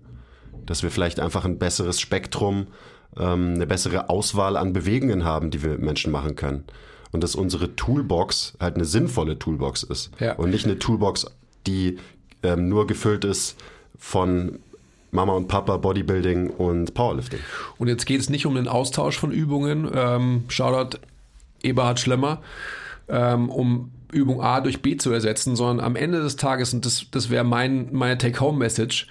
Dass wir vielleicht einfach ein besseres Spektrum, ähm, eine bessere Auswahl an Bewegungen haben, die wir Menschen machen können. Und dass unsere Toolbox halt eine sinnvolle Toolbox ist. Ja. Und nicht eine Toolbox, die ähm, nur gefüllt ist von Mama und Papa, Bodybuilding und Powerlifting. Und jetzt geht es nicht um den Austausch von Übungen. Ähm, Shoutout Eberhard Schlemmer ähm, um Übung A durch B zu ersetzen, sondern am Ende des Tages, und das, das wäre mein, meine Take-Home-Message,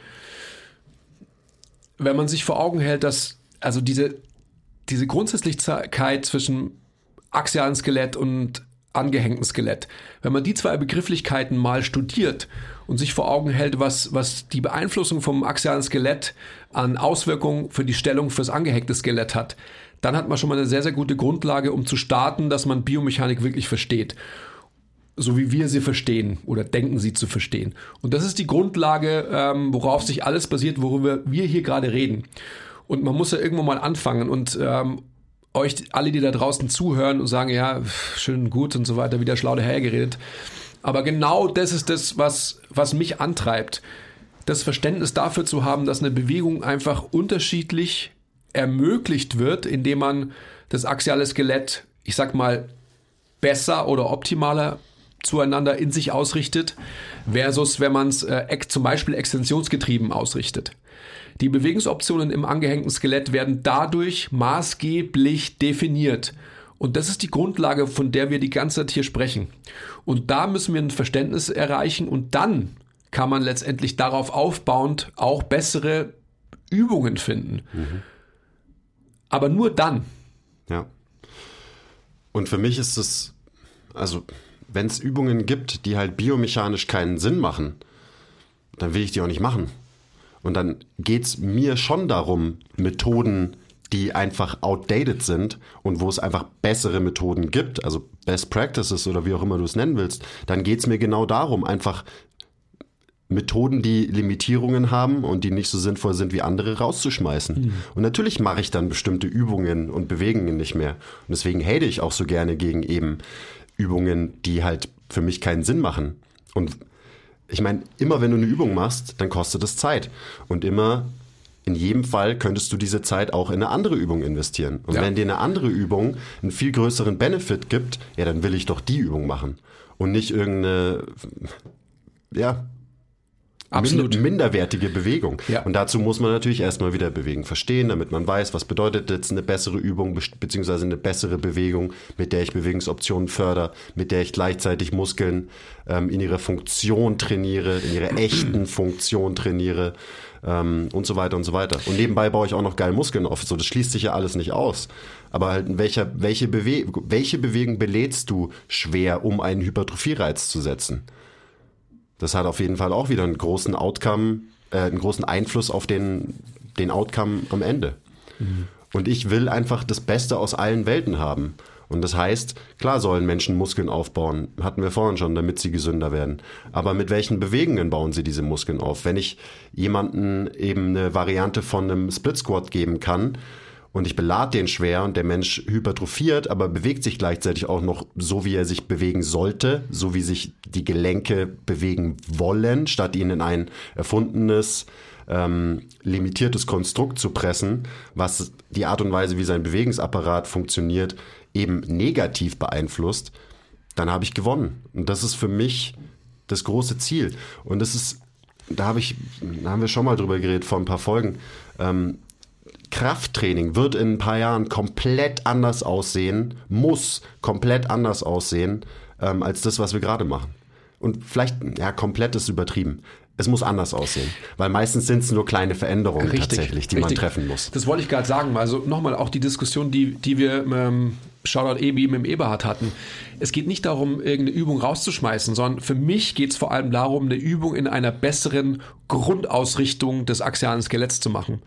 wenn man sich vor Augen hält, dass also diese, diese Grundsätzlichkeit zwischen axialen Skelett und angehängten Skelett. Wenn man die zwei Begrifflichkeiten mal studiert und sich vor Augen hält, was, was die Beeinflussung vom axialen Skelett an Auswirkungen für die Stellung fürs angehängte Skelett hat, dann hat man schon mal eine sehr, sehr gute Grundlage, um zu starten, dass man Biomechanik wirklich versteht. So wie wir sie verstehen oder denken sie zu verstehen. Und das ist die Grundlage, ähm, worauf sich alles basiert, worüber wir hier gerade reden. Und man muss ja irgendwo mal anfangen und ähm, euch alle, die da draußen zuhören und sagen, ja, schön gut und so weiter, wieder schlau dahergeredet. Aber genau das ist das, was, was mich antreibt. Das Verständnis dafür zu haben, dass eine Bewegung einfach unterschiedlich ermöglicht wird, indem man das axiale Skelett, ich sag mal, besser oder optimaler zueinander in sich ausrichtet, versus wenn man es äh, zum Beispiel extensionsgetrieben ausrichtet. Die Bewegungsoptionen im angehängten Skelett werden dadurch maßgeblich definiert. Und das ist die Grundlage, von der wir die ganze Zeit hier sprechen. Und da müssen wir ein Verständnis erreichen und dann kann man letztendlich darauf aufbauend auch bessere Übungen finden. Mhm. Aber nur dann. Ja. Und für mich ist es, also wenn es Übungen gibt, die halt biomechanisch keinen Sinn machen, dann will ich die auch nicht machen. Und dann geht es mir schon darum, Methoden, die einfach outdated sind und wo es einfach bessere Methoden gibt, also Best Practices oder wie auch immer du es nennen willst, dann geht es mir genau darum, einfach Methoden, die Limitierungen haben und die nicht so sinnvoll sind wie andere, rauszuschmeißen. Mhm. Und natürlich mache ich dann bestimmte Übungen und Bewegungen nicht mehr. Und deswegen hate ich auch so gerne gegen eben Übungen, die halt für mich keinen Sinn machen. Und ich meine, immer wenn du eine Übung machst, dann kostet es Zeit. Und immer, in jedem Fall könntest du diese Zeit auch in eine andere Übung investieren. Und ja. wenn dir eine andere Übung einen viel größeren Benefit gibt, ja, dann will ich doch die Übung machen. Und nicht irgendeine, ja, Absolut. minderwertige Bewegung. Ja. Und dazu muss man natürlich erstmal wieder Bewegung verstehen, damit man weiß, was bedeutet jetzt eine bessere Übung beziehungsweise eine bessere Bewegung, mit der ich Bewegungsoptionen fördere, mit der ich gleichzeitig Muskeln ähm, in ihrer Funktion trainiere, in ihrer echten Funktion trainiere ähm, und so weiter und so weiter. Und nebenbei baue ich auch noch geil Muskeln auf. So, das schließt sich ja alles nicht aus. Aber halt, welcher, welche, Bewe welche Bewegung belädst du schwer, um einen Hypertrophiereiz zu setzen? Das hat auf jeden Fall auch wieder einen großen Outcome, äh, einen großen Einfluss auf den, den Outcome am Ende. Mhm. Und ich will einfach das Beste aus allen Welten haben. Und das heißt, klar sollen Menschen Muskeln aufbauen, hatten wir vorhin schon, damit sie gesünder werden. Aber mit welchen Bewegungen bauen sie diese Muskeln auf? Wenn ich jemanden eben eine Variante von einem Split Squat geben kann, und ich belade den schwer und der Mensch hypertrophiert, aber bewegt sich gleichzeitig auch noch so, wie er sich bewegen sollte, so wie sich die Gelenke bewegen wollen, statt ihn in ein erfundenes, ähm, limitiertes Konstrukt zu pressen, was die Art und Weise, wie sein Bewegungsapparat funktioniert, eben negativ beeinflusst, dann habe ich gewonnen. Und das ist für mich das große Ziel. Und das ist, da habe ich, da haben wir schon mal drüber geredet vor ein paar Folgen. Ähm, Krafttraining wird in ein paar Jahren komplett anders aussehen, muss komplett anders aussehen, ähm, als das, was wir gerade machen. Und vielleicht, ja, komplett ist übertrieben. Es muss anders aussehen, weil meistens sind es nur kleine Veränderungen richtig, tatsächlich, die richtig. man treffen muss. Das wollte ich gerade sagen. Also nochmal auch die Diskussion, die, die wir ähm, Shoutout Ebi mit dem Eberhard hatten. Es geht nicht darum, irgendeine Übung rauszuschmeißen, sondern für mich geht es vor allem darum, eine Übung in einer besseren Grundausrichtung des axialen Skeletts zu machen.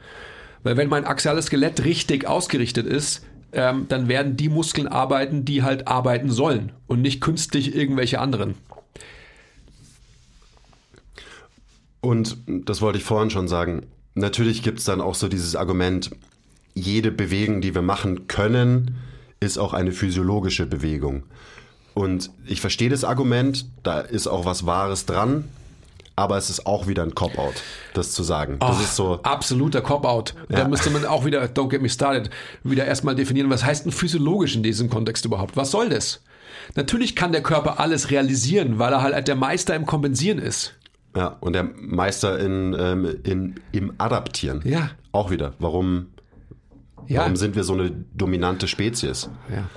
Weil wenn mein axiales Skelett richtig ausgerichtet ist, ähm, dann werden die Muskeln arbeiten, die halt arbeiten sollen und nicht künstlich irgendwelche anderen. Und das wollte ich vorhin schon sagen. Natürlich gibt es dann auch so dieses Argument, jede Bewegung, die wir machen können, ist auch eine physiologische Bewegung. Und ich verstehe das Argument, da ist auch was Wahres dran aber es ist auch wieder ein Cop-Out, das zu sagen. Das oh, ist so. Absoluter Cop-Out. Ja. Da müsste man auch wieder, don't get me started, wieder erstmal definieren, was heißt denn physiologisch in diesem Kontext überhaupt? Was soll das? Natürlich kann der Körper alles realisieren, weil er halt der Meister im Kompensieren ist. Ja, und der Meister in, ähm, in, im Adaptieren. Ja. Auch wieder. Warum, ja. warum sind wir so eine dominante Spezies? Ja.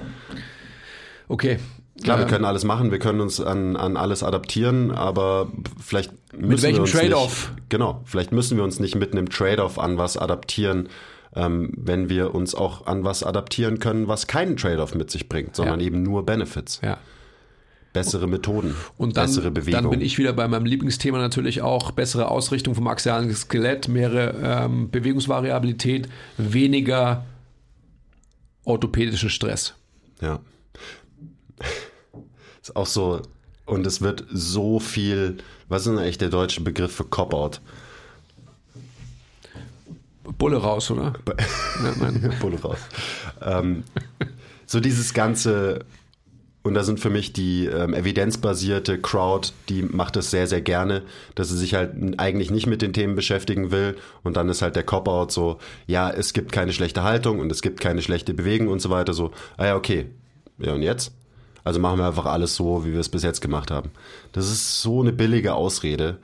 Okay, Klar, wir können alles machen, wir können uns an, an alles adaptieren, aber vielleicht müssen mit welchem Trade-off? Genau, vielleicht müssen wir uns nicht mit einem Trade-off an was adaptieren, ähm, wenn wir uns auch an was adaptieren können, was keinen Trade-off mit sich bringt, sondern ja. eben nur Benefits. Ja. bessere Methoden, Und dann, bessere Bewegung. dann bin ich wieder bei meinem Lieblingsthema natürlich auch bessere Ausrichtung vom axialen Skelett, mehr ähm, Bewegungsvariabilität, weniger orthopädischen Stress. Ja. Ist auch so, und es wird so viel, was ist denn eigentlich der deutsche Begriff für Cop-Out? Bulle raus, oder? Bulle raus. ähm, so dieses ganze, und da sind für mich die ähm, evidenzbasierte Crowd, die macht das sehr, sehr gerne, dass sie sich halt eigentlich nicht mit den Themen beschäftigen will. Und dann ist halt der Cop-Out so, ja, es gibt keine schlechte Haltung und es gibt keine schlechte Bewegung und so weiter. So, ah ja, okay. Ja, und jetzt? Also machen wir einfach alles so, wie wir es bis jetzt gemacht haben. Das ist so eine billige Ausrede,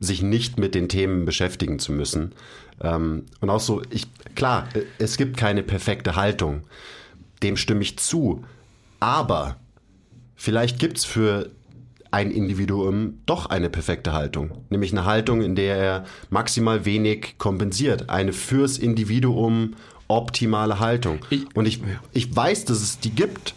sich nicht mit den Themen beschäftigen zu müssen. Ähm, und auch so, ich, klar, es gibt keine perfekte Haltung. Dem stimme ich zu. Aber vielleicht gibt es für ein Individuum doch eine perfekte Haltung. Nämlich eine Haltung, in der er maximal wenig kompensiert. Eine fürs Individuum optimale Haltung. Ich- und ich, ich weiß, dass es die gibt.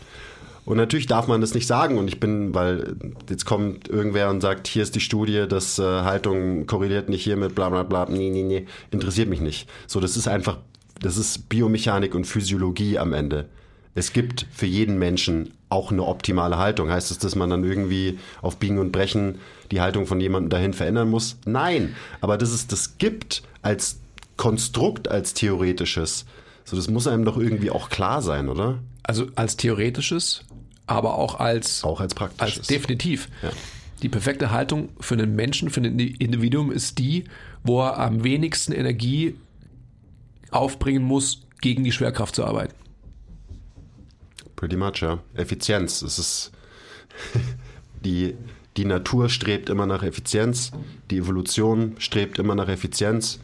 Und natürlich darf man das nicht sagen. Und ich bin, weil jetzt kommt irgendwer und sagt, hier ist die Studie, dass äh, Haltung korreliert nicht hier mit bla bla bla. Nee, nee, nee. Interessiert mich nicht. So, das ist einfach, das ist Biomechanik und Physiologie am Ende. Es gibt für jeden Menschen auch eine optimale Haltung. Heißt es, dass man dann irgendwie auf Biegen und Brechen die Haltung von jemandem dahin verändern muss? Nein. Aber dass es das gibt als Konstrukt, als theoretisches, so das muss einem doch irgendwie auch klar sein, oder? Also als theoretisches, aber auch als, Auch als praktisches. als definitiv. Ja. Die perfekte Haltung für einen Menschen, für ein Individuum ist die, wo er am wenigsten Energie aufbringen muss, gegen die Schwerkraft zu arbeiten. Pretty much, ja. Effizienz. Es ist die, die Natur strebt immer nach Effizienz, die Evolution strebt immer nach Effizienz.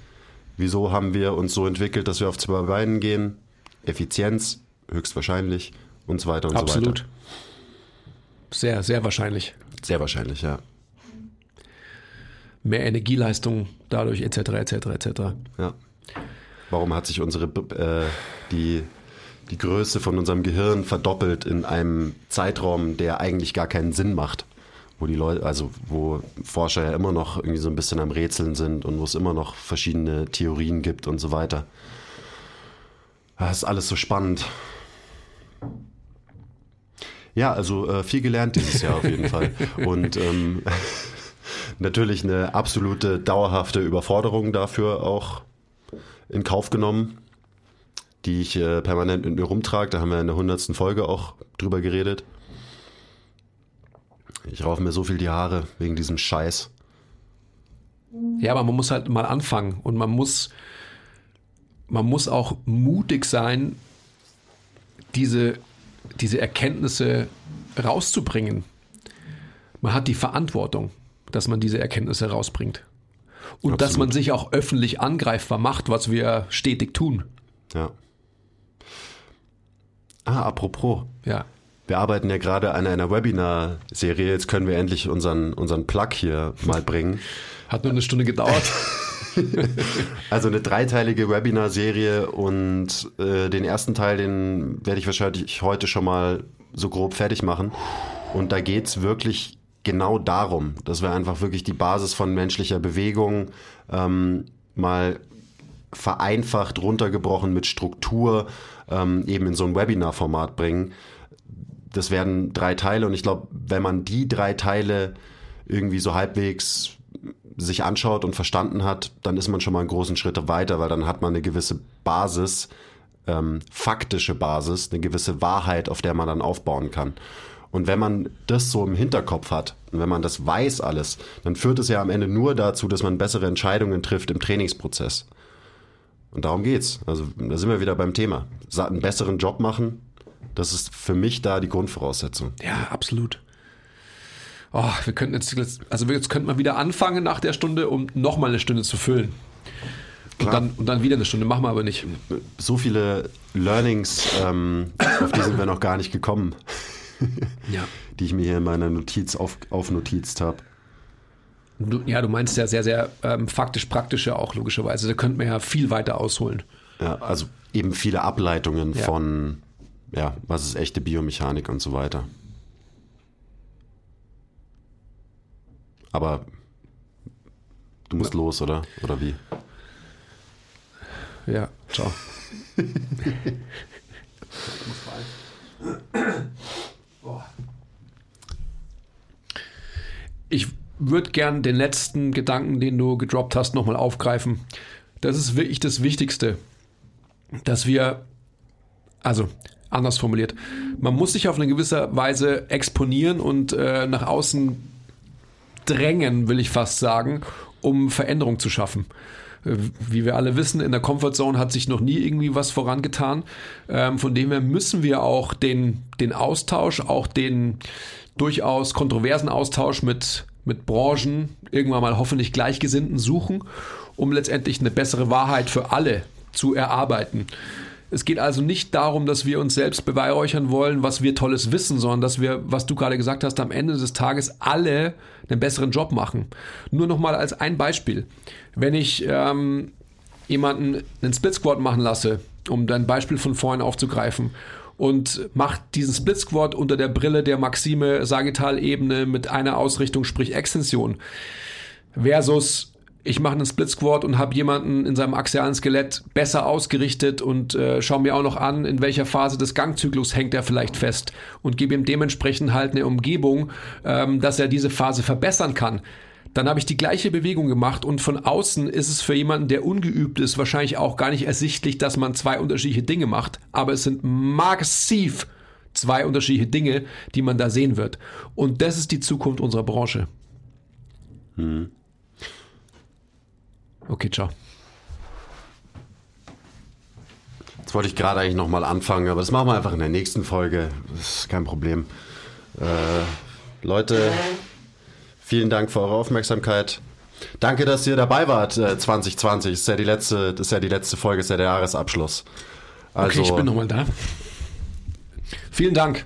Wieso haben wir uns so entwickelt, dass wir auf zwei Beinen gehen? Effizienz, höchstwahrscheinlich und so weiter und so Absolut. Sehr, sehr wahrscheinlich. Sehr wahrscheinlich, ja. Mehr Energieleistung dadurch, etc., etc., etc. ja. Warum hat sich unsere äh, die, die Größe von unserem Gehirn verdoppelt in einem Zeitraum, der eigentlich gar keinen Sinn macht? Wo die Leute, also wo Forscher ja immer noch irgendwie so ein bisschen am Rätseln sind und wo es immer noch verschiedene Theorien gibt und so weiter. Das ist alles so spannend. Ja, also äh, viel gelernt dieses Jahr auf jeden Fall. Und ähm, natürlich eine absolute dauerhafte Überforderung dafür auch in Kauf genommen, die ich äh, permanent mit mir rumtrage. Da haben wir in der hundertsten Folge auch drüber geredet. Ich raufe mir so viel die Haare wegen diesem Scheiß. Ja, aber man muss halt mal anfangen und man muss, man muss auch mutig sein, diese, diese Erkenntnisse rauszubringen. Man hat die Verantwortung, dass man diese Erkenntnisse rausbringt. Und dass Absolut. man sich auch öffentlich angreifbar macht, was wir stetig tun. Ja. Ah, apropos. Ja. Wir arbeiten ja gerade an einer Webinar-Serie. Jetzt können wir endlich unseren, unseren Plug hier mal bringen. Hat nur eine Stunde gedauert. Also eine dreiteilige Webinar-Serie und äh, den ersten Teil, den werde ich wahrscheinlich heute schon mal so grob fertig machen. Und da geht's wirklich genau darum, dass wir einfach wirklich die Basis von menschlicher Bewegung ähm, mal vereinfacht, runtergebrochen mit Struktur ähm, eben in so ein Webinar-Format bringen. Das werden drei Teile und ich glaube, wenn man die drei Teile irgendwie so halbwegs sich anschaut und verstanden hat, dann ist man schon mal einen großen Schritt weiter, weil dann hat man eine gewisse Basis, ähm, faktische Basis, eine gewisse Wahrheit, auf der man dann aufbauen kann. Und wenn man das so im Hinterkopf hat und wenn man das weiß alles, dann führt es ja am Ende nur dazu, dass man bessere Entscheidungen trifft im Trainingsprozess. Und darum geht's. Also da sind wir wieder beim Thema. Einen besseren Job machen, das ist für mich da die Grundvoraussetzung. Ja, absolut. Oh, wir könnten jetzt, also jetzt könnten wir wieder anfangen nach der Stunde, um nochmal eine Stunde zu füllen. Und dann, und dann wieder eine Stunde, machen wir aber nicht. So viele Learnings, ähm, auf die sind wir noch gar nicht gekommen, Ja. die ich mir hier in meiner Notiz auf, aufnotizt habe. Ja, du meinst ja sehr, sehr ähm, faktisch-praktische auch logischerweise. Da könnten wir ja viel weiter ausholen. Ja, also eben viele Ableitungen Ja. von, ja, was ist echte Biomechanik und so weiter. Aber du musst los, oder? Oder wie? Ja, ciao. Ich würde gern den letzten Gedanken, den du gedroppt hast, nochmal aufgreifen. Das ist wirklich das Wichtigste, dass wir, also anders formuliert, man muss sich auf eine gewisse Weise exponieren und äh, nach außen drängen, will ich fast sagen, um Veränderung zu schaffen. Äh, wie wir alle wissen, in der Comfortzone hat sich noch nie irgendwie was vorangetan. Ähm, von dem her müssen wir auch den, den Austausch, auch den durchaus kontroversen Austausch mit, mit Branchen, irgendwann mal hoffentlich Gleichgesinnten suchen, um letztendlich eine bessere Wahrheit für alle zu erarbeiten. Es geht also nicht darum, dass wir uns selbst beweihräuchern wollen, was wir tolles wissen, sondern dass wir, was du gerade gesagt hast, am Ende des Tages alle einen besseren Job machen. Nur nochmal als ein Beispiel. Wenn ich ähm, jemanden einen Split Squad machen lasse, um dein Beispiel von vorhin aufzugreifen, und macht diesen Split Squad unter der Brille der Maxime Sagittal-Ebene mit einer Ausrichtung, sprich Extension, versus ich mache einen Split Squat und habe jemanden in seinem axialen Skelett besser ausgerichtet und äh, schaue mir auch noch an, in welcher Phase des Gangzyklus hängt er vielleicht fest und gebe ihm dementsprechend halt eine Umgebung, ähm, dass er diese Phase verbessern kann. Dann habe ich die gleiche Bewegung gemacht und von außen ist es für jemanden, der ungeübt ist, wahrscheinlich auch gar nicht ersichtlich, dass man zwei unterschiedliche Dinge macht. Aber es sind massiv zwei unterschiedliche Dinge, die man da sehen wird. Und das ist die Zukunft unserer Branche. Hm. Okay, ciao. Jetzt wollte ich gerade eigentlich nochmal anfangen, aber das machen wir einfach in der nächsten Folge. Das ist kein Problem. Äh, Leute, vielen Dank für eure Aufmerksamkeit. Danke, dass ihr dabei wart, äh, 2020. Das ist ja die letzte, das ist ja die letzte Folge, das ist ja der Jahresabschluss. Also, okay, ich bin nochmal da. Vielen Dank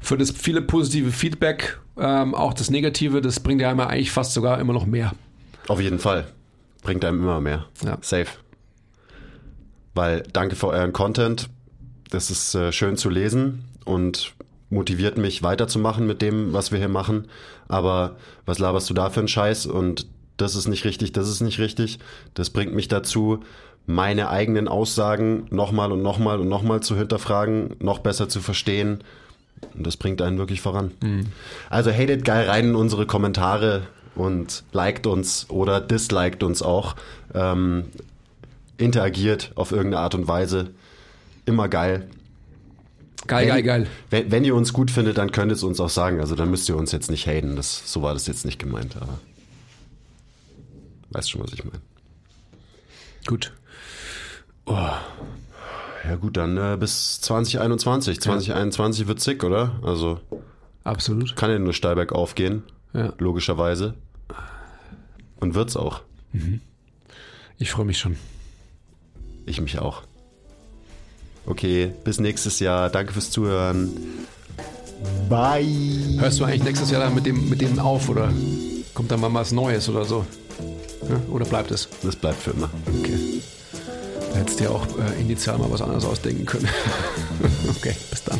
für das viele positive Feedback. Ähm, auch das Negative, das bringt ja immer eigentlich fast sogar immer noch mehr. Auf jeden Fall bringt einem immer mehr. Ja. Safe. Weil danke für euren Content. Das ist äh, schön zu lesen und motiviert mich weiterzumachen mit dem, was wir hier machen. Aber was laberst du da für einen Scheiß? Und das ist nicht richtig, das ist nicht richtig. Das bringt mich dazu, meine eigenen Aussagen nochmal und nochmal und nochmal zu hinterfragen, noch besser zu verstehen. Und das bringt einen wirklich voran. Mhm. Also hatet geil rein in unsere Kommentare und liked uns oder disliked uns auch. Ähm, interagiert auf irgendeine Art und Weise. Immer geil. Geil, wenn, geil, geil. Wenn, wenn, ihr uns gut findet, dann könnt ihr es uns auch sagen. Also dann müsst ihr uns jetzt nicht haten. Das, so war das jetzt nicht gemeint, aber weißt schon, was ich meine. Gut. Oh. Ja gut, dann äh, bis 2021. 2021 ja. wird sick, oder? Also absolut. Kann ja nur steil bergauf gehen. Ja. Logischerweise. Und wird's auch. Mhm. Ich freue mich schon. Ich mich auch. Okay, bis nächstes Jahr. Danke fürs Zuhören. Bye. Hörst du eigentlich nächstes Jahr dann mit dem, mit dem auf oder kommt da mal was Neues oder so? Ja, oder bleibt es? Das bleibt für immer. Okay. Da hättest du ja auch äh, initial mal was anderes ausdenken können. okay, bis dann.